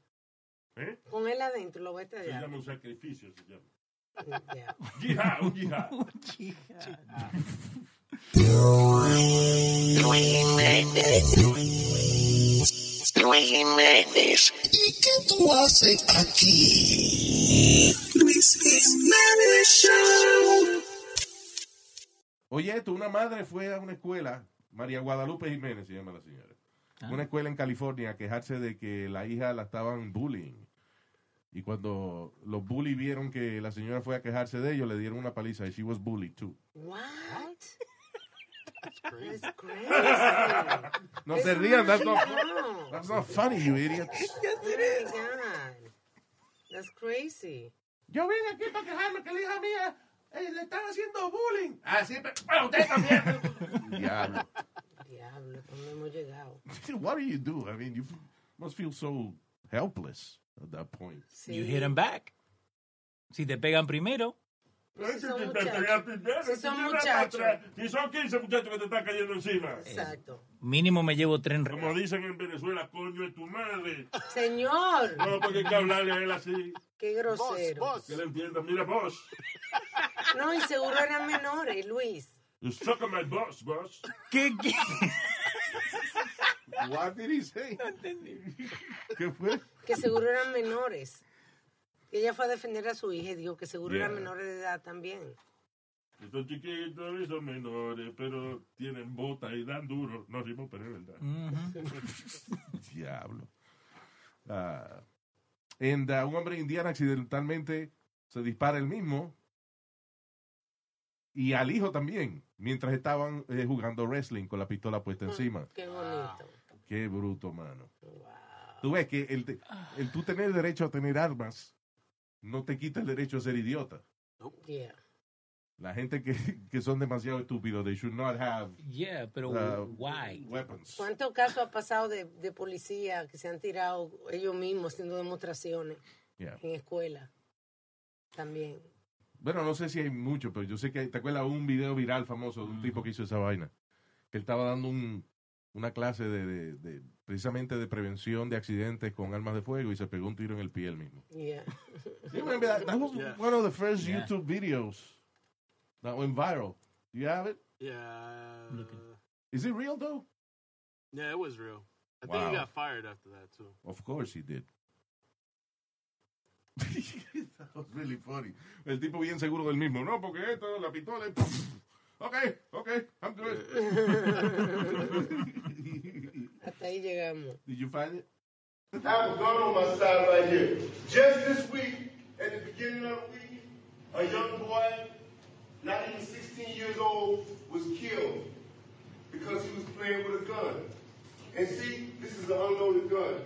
Speaker 8: ¿Eh?
Speaker 2: Con él adentro lo voy a
Speaker 8: Se llama un sacrificio, se llama.
Speaker 2: Ya.
Speaker 8: Yihad, un
Speaker 12: Jiménez. Luis Jiménez. ¿Y qué tú haces aquí? Luis Jiménez Show.
Speaker 1: Oye, esto, una madre fue a una escuela, María Guadalupe Jiménez se llama la señora,
Speaker 3: Ah.
Speaker 1: una escuela en California a quejarse de que la hija la estaban bullying. Y cuando los bullies vieron que la señora fue a quejarse de ellos, le dieron una paliza y she was bullied too.
Speaker 2: What?
Speaker 11: That's crazy.
Speaker 2: That's crazy.
Speaker 1: No
Speaker 2: Eso
Speaker 1: se rían, that's
Speaker 2: no
Speaker 1: not, that's not funny, you idiots.
Speaker 2: Oh my God. That's crazy.
Speaker 1: Yo vine aquí para quejarme que la hija mía eh, le están haciendo bullying. Ah, sí, pero bueno, usted también. Diablo.
Speaker 2: Diablo, ¿dónde hemos llegado?
Speaker 1: What do you do? I mean, you must feel so helpless at that point.
Speaker 2: Sí.
Speaker 3: You hit them back. Si te pegan primero,
Speaker 2: Si son
Speaker 8: primero,
Speaker 2: Si son muchachos.
Speaker 8: Si son 15 muchachos que te están cayendo encima.
Speaker 2: Exacto.
Speaker 3: mínimo me llevo tren.
Speaker 8: Como dicen en Venezuela, coño es tu madre.
Speaker 2: Señor,
Speaker 8: No, porque hay que hablarle a él así.
Speaker 2: qué grosero.
Speaker 11: boss.
Speaker 8: Que le entienda. Mira vos.
Speaker 2: No, y seguro eran menores, Luis.
Speaker 8: You suck on my boss, boss.
Speaker 3: ¿Qué, qué?
Speaker 1: What did he say? ¿Qué fue?
Speaker 2: Que seguro eran menores. Ella fue a defender a su hija y dijo que seguro eran menores de edad también.
Speaker 8: Estos chiquitos y son menores, pero tienen botas y dan duro. No, sí, pero es verdad.
Speaker 1: Diablo. Ah, en ah, un hombre en Indiana accidentalmente se dispara el mismo y al hijo también, mientras estaban eh, jugando wrestling con la pistola puesta encima.
Speaker 2: Qué bonito.
Speaker 1: Qué bruto, mano. Tú ves que el, el tú tener derecho a tener armas no te quita el derecho a ser idiota.
Speaker 2: Yeah.
Speaker 1: La gente que, que son demasiado estúpidos, they should not have
Speaker 3: Yeah, pero
Speaker 1: uh,
Speaker 3: why?
Speaker 1: weapons.
Speaker 2: ¿Cuántos casos ha pasado de, de policía que se han tirado ellos mismos haciendo demostraciones
Speaker 1: Yeah.
Speaker 2: en escuela? También.
Speaker 1: Bueno, no sé si hay mucho, pero yo sé que hay- te acuerdas un video viral famoso de un tipo que hizo esa vaina. Que él estaba dando un, una clase de, de- de- precisamente de prevención de accidentes con armas de fuego y se pegó un tiro en el pie él mismo.
Speaker 2: Yeah.
Speaker 1: You remember that? That was
Speaker 11: Yeah.
Speaker 1: one of the first
Speaker 11: Yeah.
Speaker 1: YouTube videos that went viral. Do you have it?
Speaker 11: Yeah.
Speaker 1: Is it real though?
Speaker 11: Yeah, it was real. I think he got fired after that too.
Speaker 1: Of course he did. That was really funny. El tipo bien seguro del mismo. No, porque esto, la pistola. Ok, ok, I'm good.
Speaker 2: Hasta ahí llegamos.
Speaker 1: Did you find it?
Speaker 16: I have a gun on my side right here. Just this week, at the beginning of the week, a young boy, not even 16 years old, was killed because he was playing with a gun. And see, this is an unloaded gun.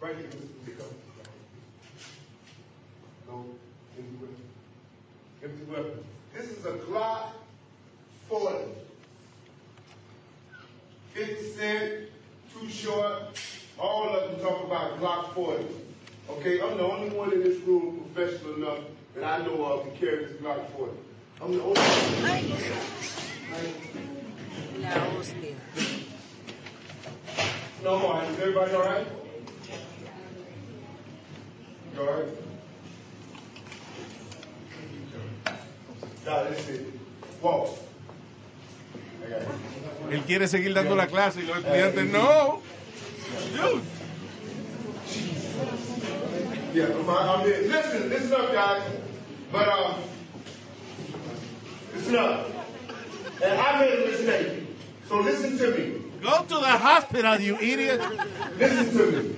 Speaker 16: Right here, Mr. Pick up. No, empty weapon. Empty weapon. This is a Glock 40. 50 Cent, Too Short, all of them talk about Glock 40. Okay, I'm the only one in this room professional enough that I know of to carry this Glock 40. I'm the only one.
Speaker 2: La hostia.
Speaker 16: No more. Is everybody all right? You all right? Nah, that's it. Walk. I.
Speaker 1: Él quiere seguir dando la clase y los estudiantes no. Dude.
Speaker 16: Yeah, I'm in. Listen, listen up, guys. But, um, listen up. And I made a mistake. So listen to me.
Speaker 1: Go to the hospital, you idiot.
Speaker 16: Listen to me.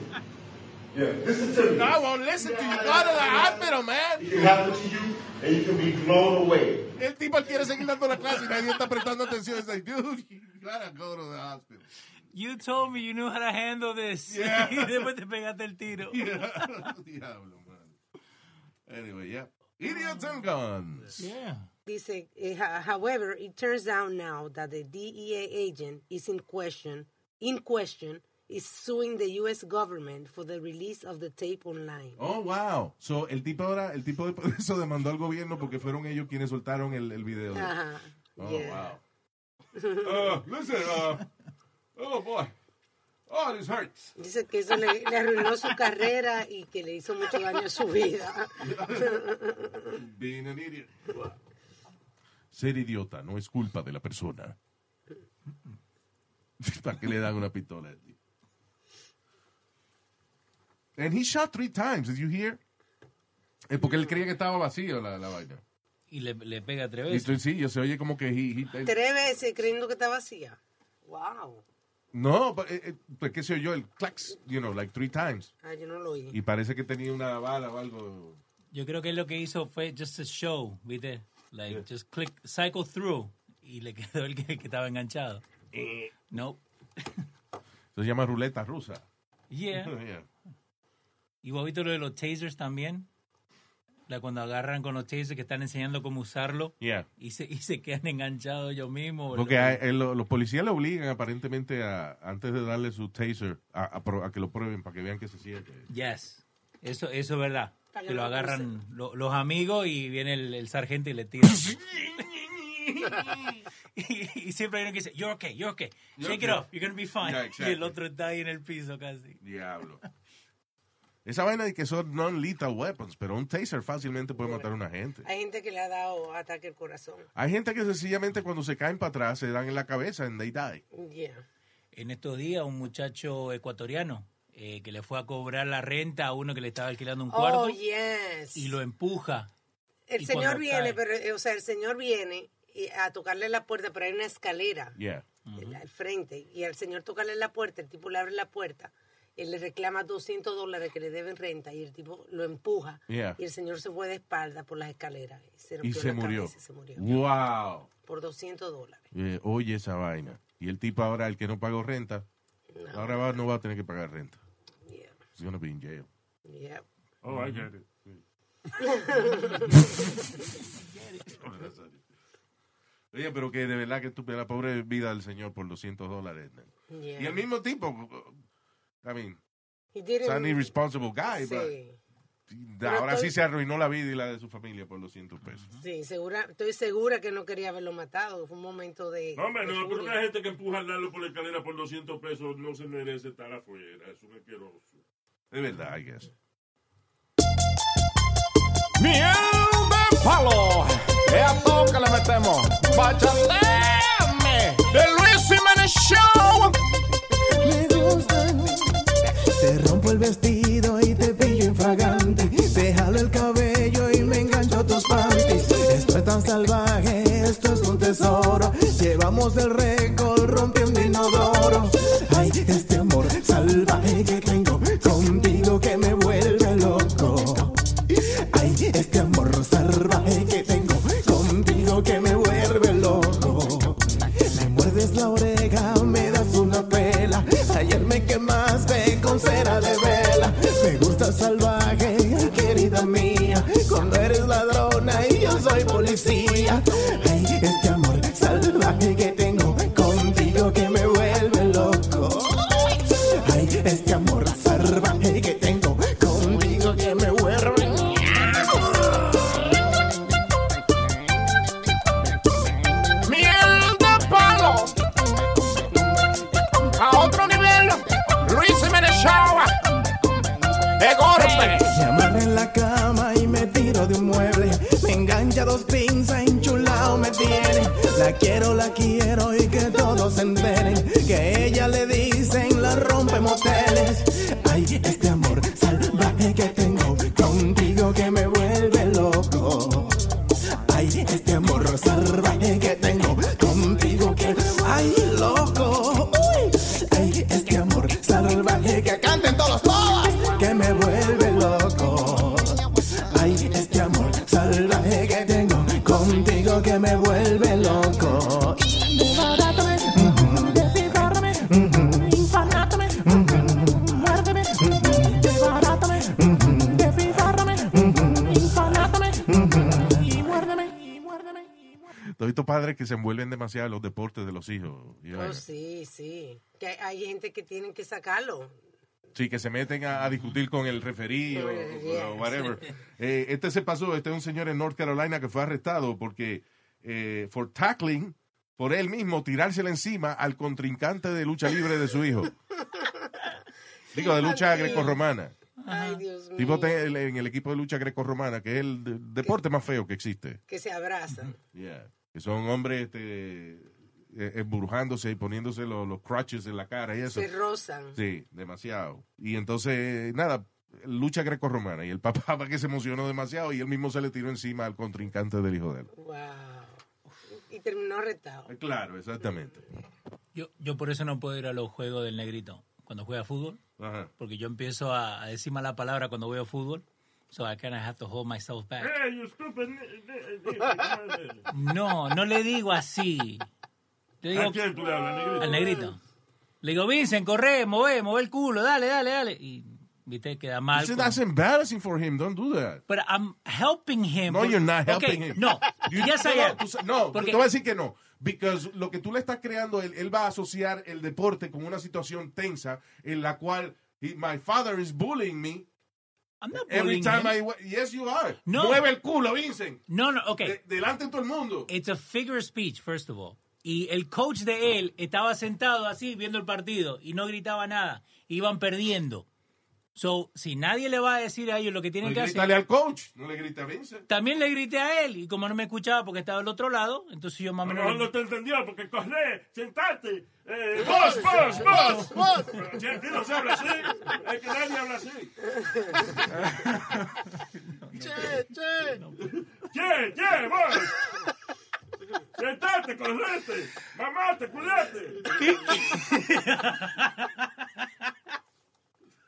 Speaker 16: Yeah, listen to me.
Speaker 1: No, I won't listen to you. Go to the hospital, man.
Speaker 16: It can happen to you, and you can be blown away.
Speaker 1: El tipo quiere seguir dando la clase y nadie está prestando atención. It's like, dude, you gotta go to the hospital.
Speaker 3: You told me you knew how to handle this.
Speaker 1: Yeah.
Speaker 3: y después te pegaste el tiro.
Speaker 1: Diablo, man. Anyway, yeah. Idiots and guns.
Speaker 3: Yeah.
Speaker 2: Dice, eh, however, it turns out now that the DEA agent is in question, in question, is suing the U.S. government for the release of the tape online.
Speaker 1: Oh, wow. So, el tipo ahora, el tipo de eso demandó al gobierno porque fueron ellos quienes soltaron el, el video. de-
Speaker 2: Ajá.
Speaker 1: Oh,
Speaker 2: yeah.
Speaker 1: wow. Uh, listen, uh, oh boy. Oh, this hurts.
Speaker 2: Dice que eso le, le arruinó su carrera y que le hizo mucho daño a su vida.
Speaker 1: Being an idiot. Ser idiota no es culpa de la persona. ¿Para qué le dan una pistola? And he shot three times, did you hear? Es porque él creía que estaba vacío la, la vaina.
Speaker 3: Y le, le pega tres
Speaker 1: Y
Speaker 3: veces.
Speaker 1: estoy, sí, yo se oye como que... he- he-
Speaker 2: Tres veces creyendo que está vacía. Wow.
Speaker 1: no, but, eh, eh, pues qué sé yo, el clax, you know, like three times.
Speaker 2: Ah, yo no lo oí.
Speaker 1: Y parece que tenía una bala o algo.
Speaker 3: Yo creo que lo que hizo fue just a show, ¿viste? Like, just click, cycle through. Y le quedó el que, que estaba enganchado. No.
Speaker 1: Se llama ruleta rusa.
Speaker 3: Yeah.
Speaker 1: Yeah.
Speaker 3: ¿Y vos viste lo de los tasers también? La cuando agarran con los tasers que están enseñando cómo usarlo.
Speaker 1: Yeah.
Speaker 3: Y se, y se quedan enganchados ellos mismos.
Speaker 1: Porque a- eh, lo- los policías le obligan aparentemente a, antes de darle su taser, a, a pro- a que lo prueben para que vean que se siente.
Speaker 3: Yes. Eso, eso es verdad.
Speaker 2: Que
Speaker 3: lo agarran lo- los amigos y viene el, el sargento y le tira. y, y siempre hay uno que dice, you're okay, you're okay.
Speaker 1: You're
Speaker 3: Shake it
Speaker 1: okay.
Speaker 3: off, you're gonna be fine.
Speaker 1: Yeah,
Speaker 3: Y el otro está ahí en el piso casi.
Speaker 1: Diablo. Esa vaina de que son non-lethal weapons, pero un taser fácilmente puede matar a una gente.
Speaker 2: Hay gente que le ha dado ataque al corazón.
Speaker 1: Hay gente que sencillamente cuando se caen para atrás se dan en la cabeza and they die.
Speaker 2: Yeah.
Speaker 3: En estos días, un muchacho ecuatoriano eh, que le fue a cobrar la renta a uno que le estaba alquilando un cuarto
Speaker 2: Oh, yes.
Speaker 3: y lo empuja.
Speaker 2: El señor viene,
Speaker 3: cae-
Speaker 2: pero, eh, o sea, el señor viene y- a tocarle la puerta, pero hay una escalera
Speaker 1: Yeah.
Speaker 2: al frente. Y al señor tocarle la puerta, el tipo le abre la puerta, él le reclama 200 dólares que le deben renta y el tipo lo empuja.
Speaker 1: Yeah.
Speaker 2: Y el señor se fue de espalda por las escaleras. Y se,
Speaker 1: Y
Speaker 2: rompió
Speaker 1: se
Speaker 2: la
Speaker 1: murió.
Speaker 2: cabeza y se murió.
Speaker 1: Wow.
Speaker 2: Por 200 dólares.
Speaker 1: Eh, oye esa vaina. Y el tipo ahora, el que no pagó renta, ahora va- no va a tener que pagar renta. He's gonna be in jail.
Speaker 2: Yeah.
Speaker 8: Oh, I get it.
Speaker 1: Oye, pero que de verdad que estúpida la pobre vida del señor por 200 dólares.
Speaker 2: Yeah.
Speaker 1: Y el mismo tipo, I mean,
Speaker 2: He didn't-
Speaker 1: es an irresponsible guy,
Speaker 2: Sí.
Speaker 1: but
Speaker 2: Pero
Speaker 1: ahora
Speaker 2: estoy-
Speaker 1: sí se arruinó la vida y la de su familia por 200 pesos.
Speaker 2: Sí, segura, estoy segura que no quería haberlo matado. Fue un momento de.
Speaker 8: No, hombre,
Speaker 2: de
Speaker 8: no, pero una gente que empuja al Lalo por la escalera por 200 pesos no se merece estar afuera. Es un asqueroso.
Speaker 1: Es verdad, I guess.
Speaker 15: Miel de palo. Es a todo que le metemos. Bachateme. The Luis Jiménez Show.
Speaker 14: Te rompo el vestido y te pillo infragante. Te jalo el cabello y me engancho tus panties. Esto es tan salvaje, esto es un tesoro. Llevamos el récord
Speaker 1: padres que se envuelven demasiado en los deportes de los hijos.
Speaker 2: Oh, sí, sí. Que hay- gente que tienen que sacarlo.
Speaker 1: Sí, que se meten a, a discutir con el referí o,
Speaker 2: Yeah.
Speaker 1: o whatever. Eh, este se pasó, este es un señor en North Carolina que fue arrestado porque, eh, for tackling, por él mismo tirársela encima al contrincante de lucha libre de su hijo. Digo, de lucha grecorromana.
Speaker 2: Ay, Dios mío.
Speaker 1: Tipo en el equipo de lucha grecorromana, que es el de- deporte más feo que existe.
Speaker 2: Que se abrazan.
Speaker 1: Yeah. Que son hombres este, eh, emburujándose y poniéndose los, los crutches en la cara y eso.
Speaker 2: Se rozan.
Speaker 1: Sí, demasiado. Y entonces, nada, lucha grecorromana. Y el papá que se emocionó demasiado y él mismo se le tiró encima al contrincante del hijo de él.
Speaker 2: Wow. Y terminó retado.
Speaker 1: Claro, exactamente.
Speaker 3: Yo, yo por eso no puedo ir a los juegos del negrito cuando juega fútbol.
Speaker 1: Ajá.
Speaker 3: Porque yo empiezo a, a decir mala palabra cuando veo fútbol. So I kind of have to hold myself back.
Speaker 8: Hey, you stupid.
Speaker 3: No, no le digo así. Le digo,
Speaker 8: ¿A quién tú le hablas, negrito?
Speaker 3: Al negrito. Le digo, Vincent, corre, move, move el culo, dale, dale, dale. Y, viste, queda mal.
Speaker 1: Listen, that's embarrassing for him. Don't do that.
Speaker 3: But I'm helping him.
Speaker 1: No, you're not
Speaker 3: Okay,
Speaker 1: helping him.
Speaker 3: No,
Speaker 1: You-
Speaker 3: yes I
Speaker 1: no,
Speaker 3: am.
Speaker 1: tú sa- No,
Speaker 3: Porque-
Speaker 1: te voy a decir que no. Because lo que tú le estás creando, él, él va a asociar el deporte con una situación tensa en la cual he- my father is bullying me.
Speaker 3: I'm not
Speaker 1: Every time
Speaker 3: him.
Speaker 1: I yes you are.
Speaker 3: No.
Speaker 1: Mueve el culo, Vincent.
Speaker 3: No, no, okay.
Speaker 1: De- delante de todo el mundo.
Speaker 3: It's a figure of speech, first of all. Y el coach de él estaba sentado así viendo el partido y no gritaba nada. Iban perdiendo. So, si nadie le va a decir a ellos lo que tienen que hacer.
Speaker 1: al coach, no le grita a Vince.
Speaker 3: También le grité a él y como no me escuchaba porque estaba al otro lado, entonces yo más o menos...
Speaker 8: mejor no te entendió porque corre, sentate. Eh, vos, vos, vos, vos. No se habla así, es que nadie habla así.
Speaker 11: Che, che.
Speaker 8: Che, che, vos. Sentate, correte. Mamate,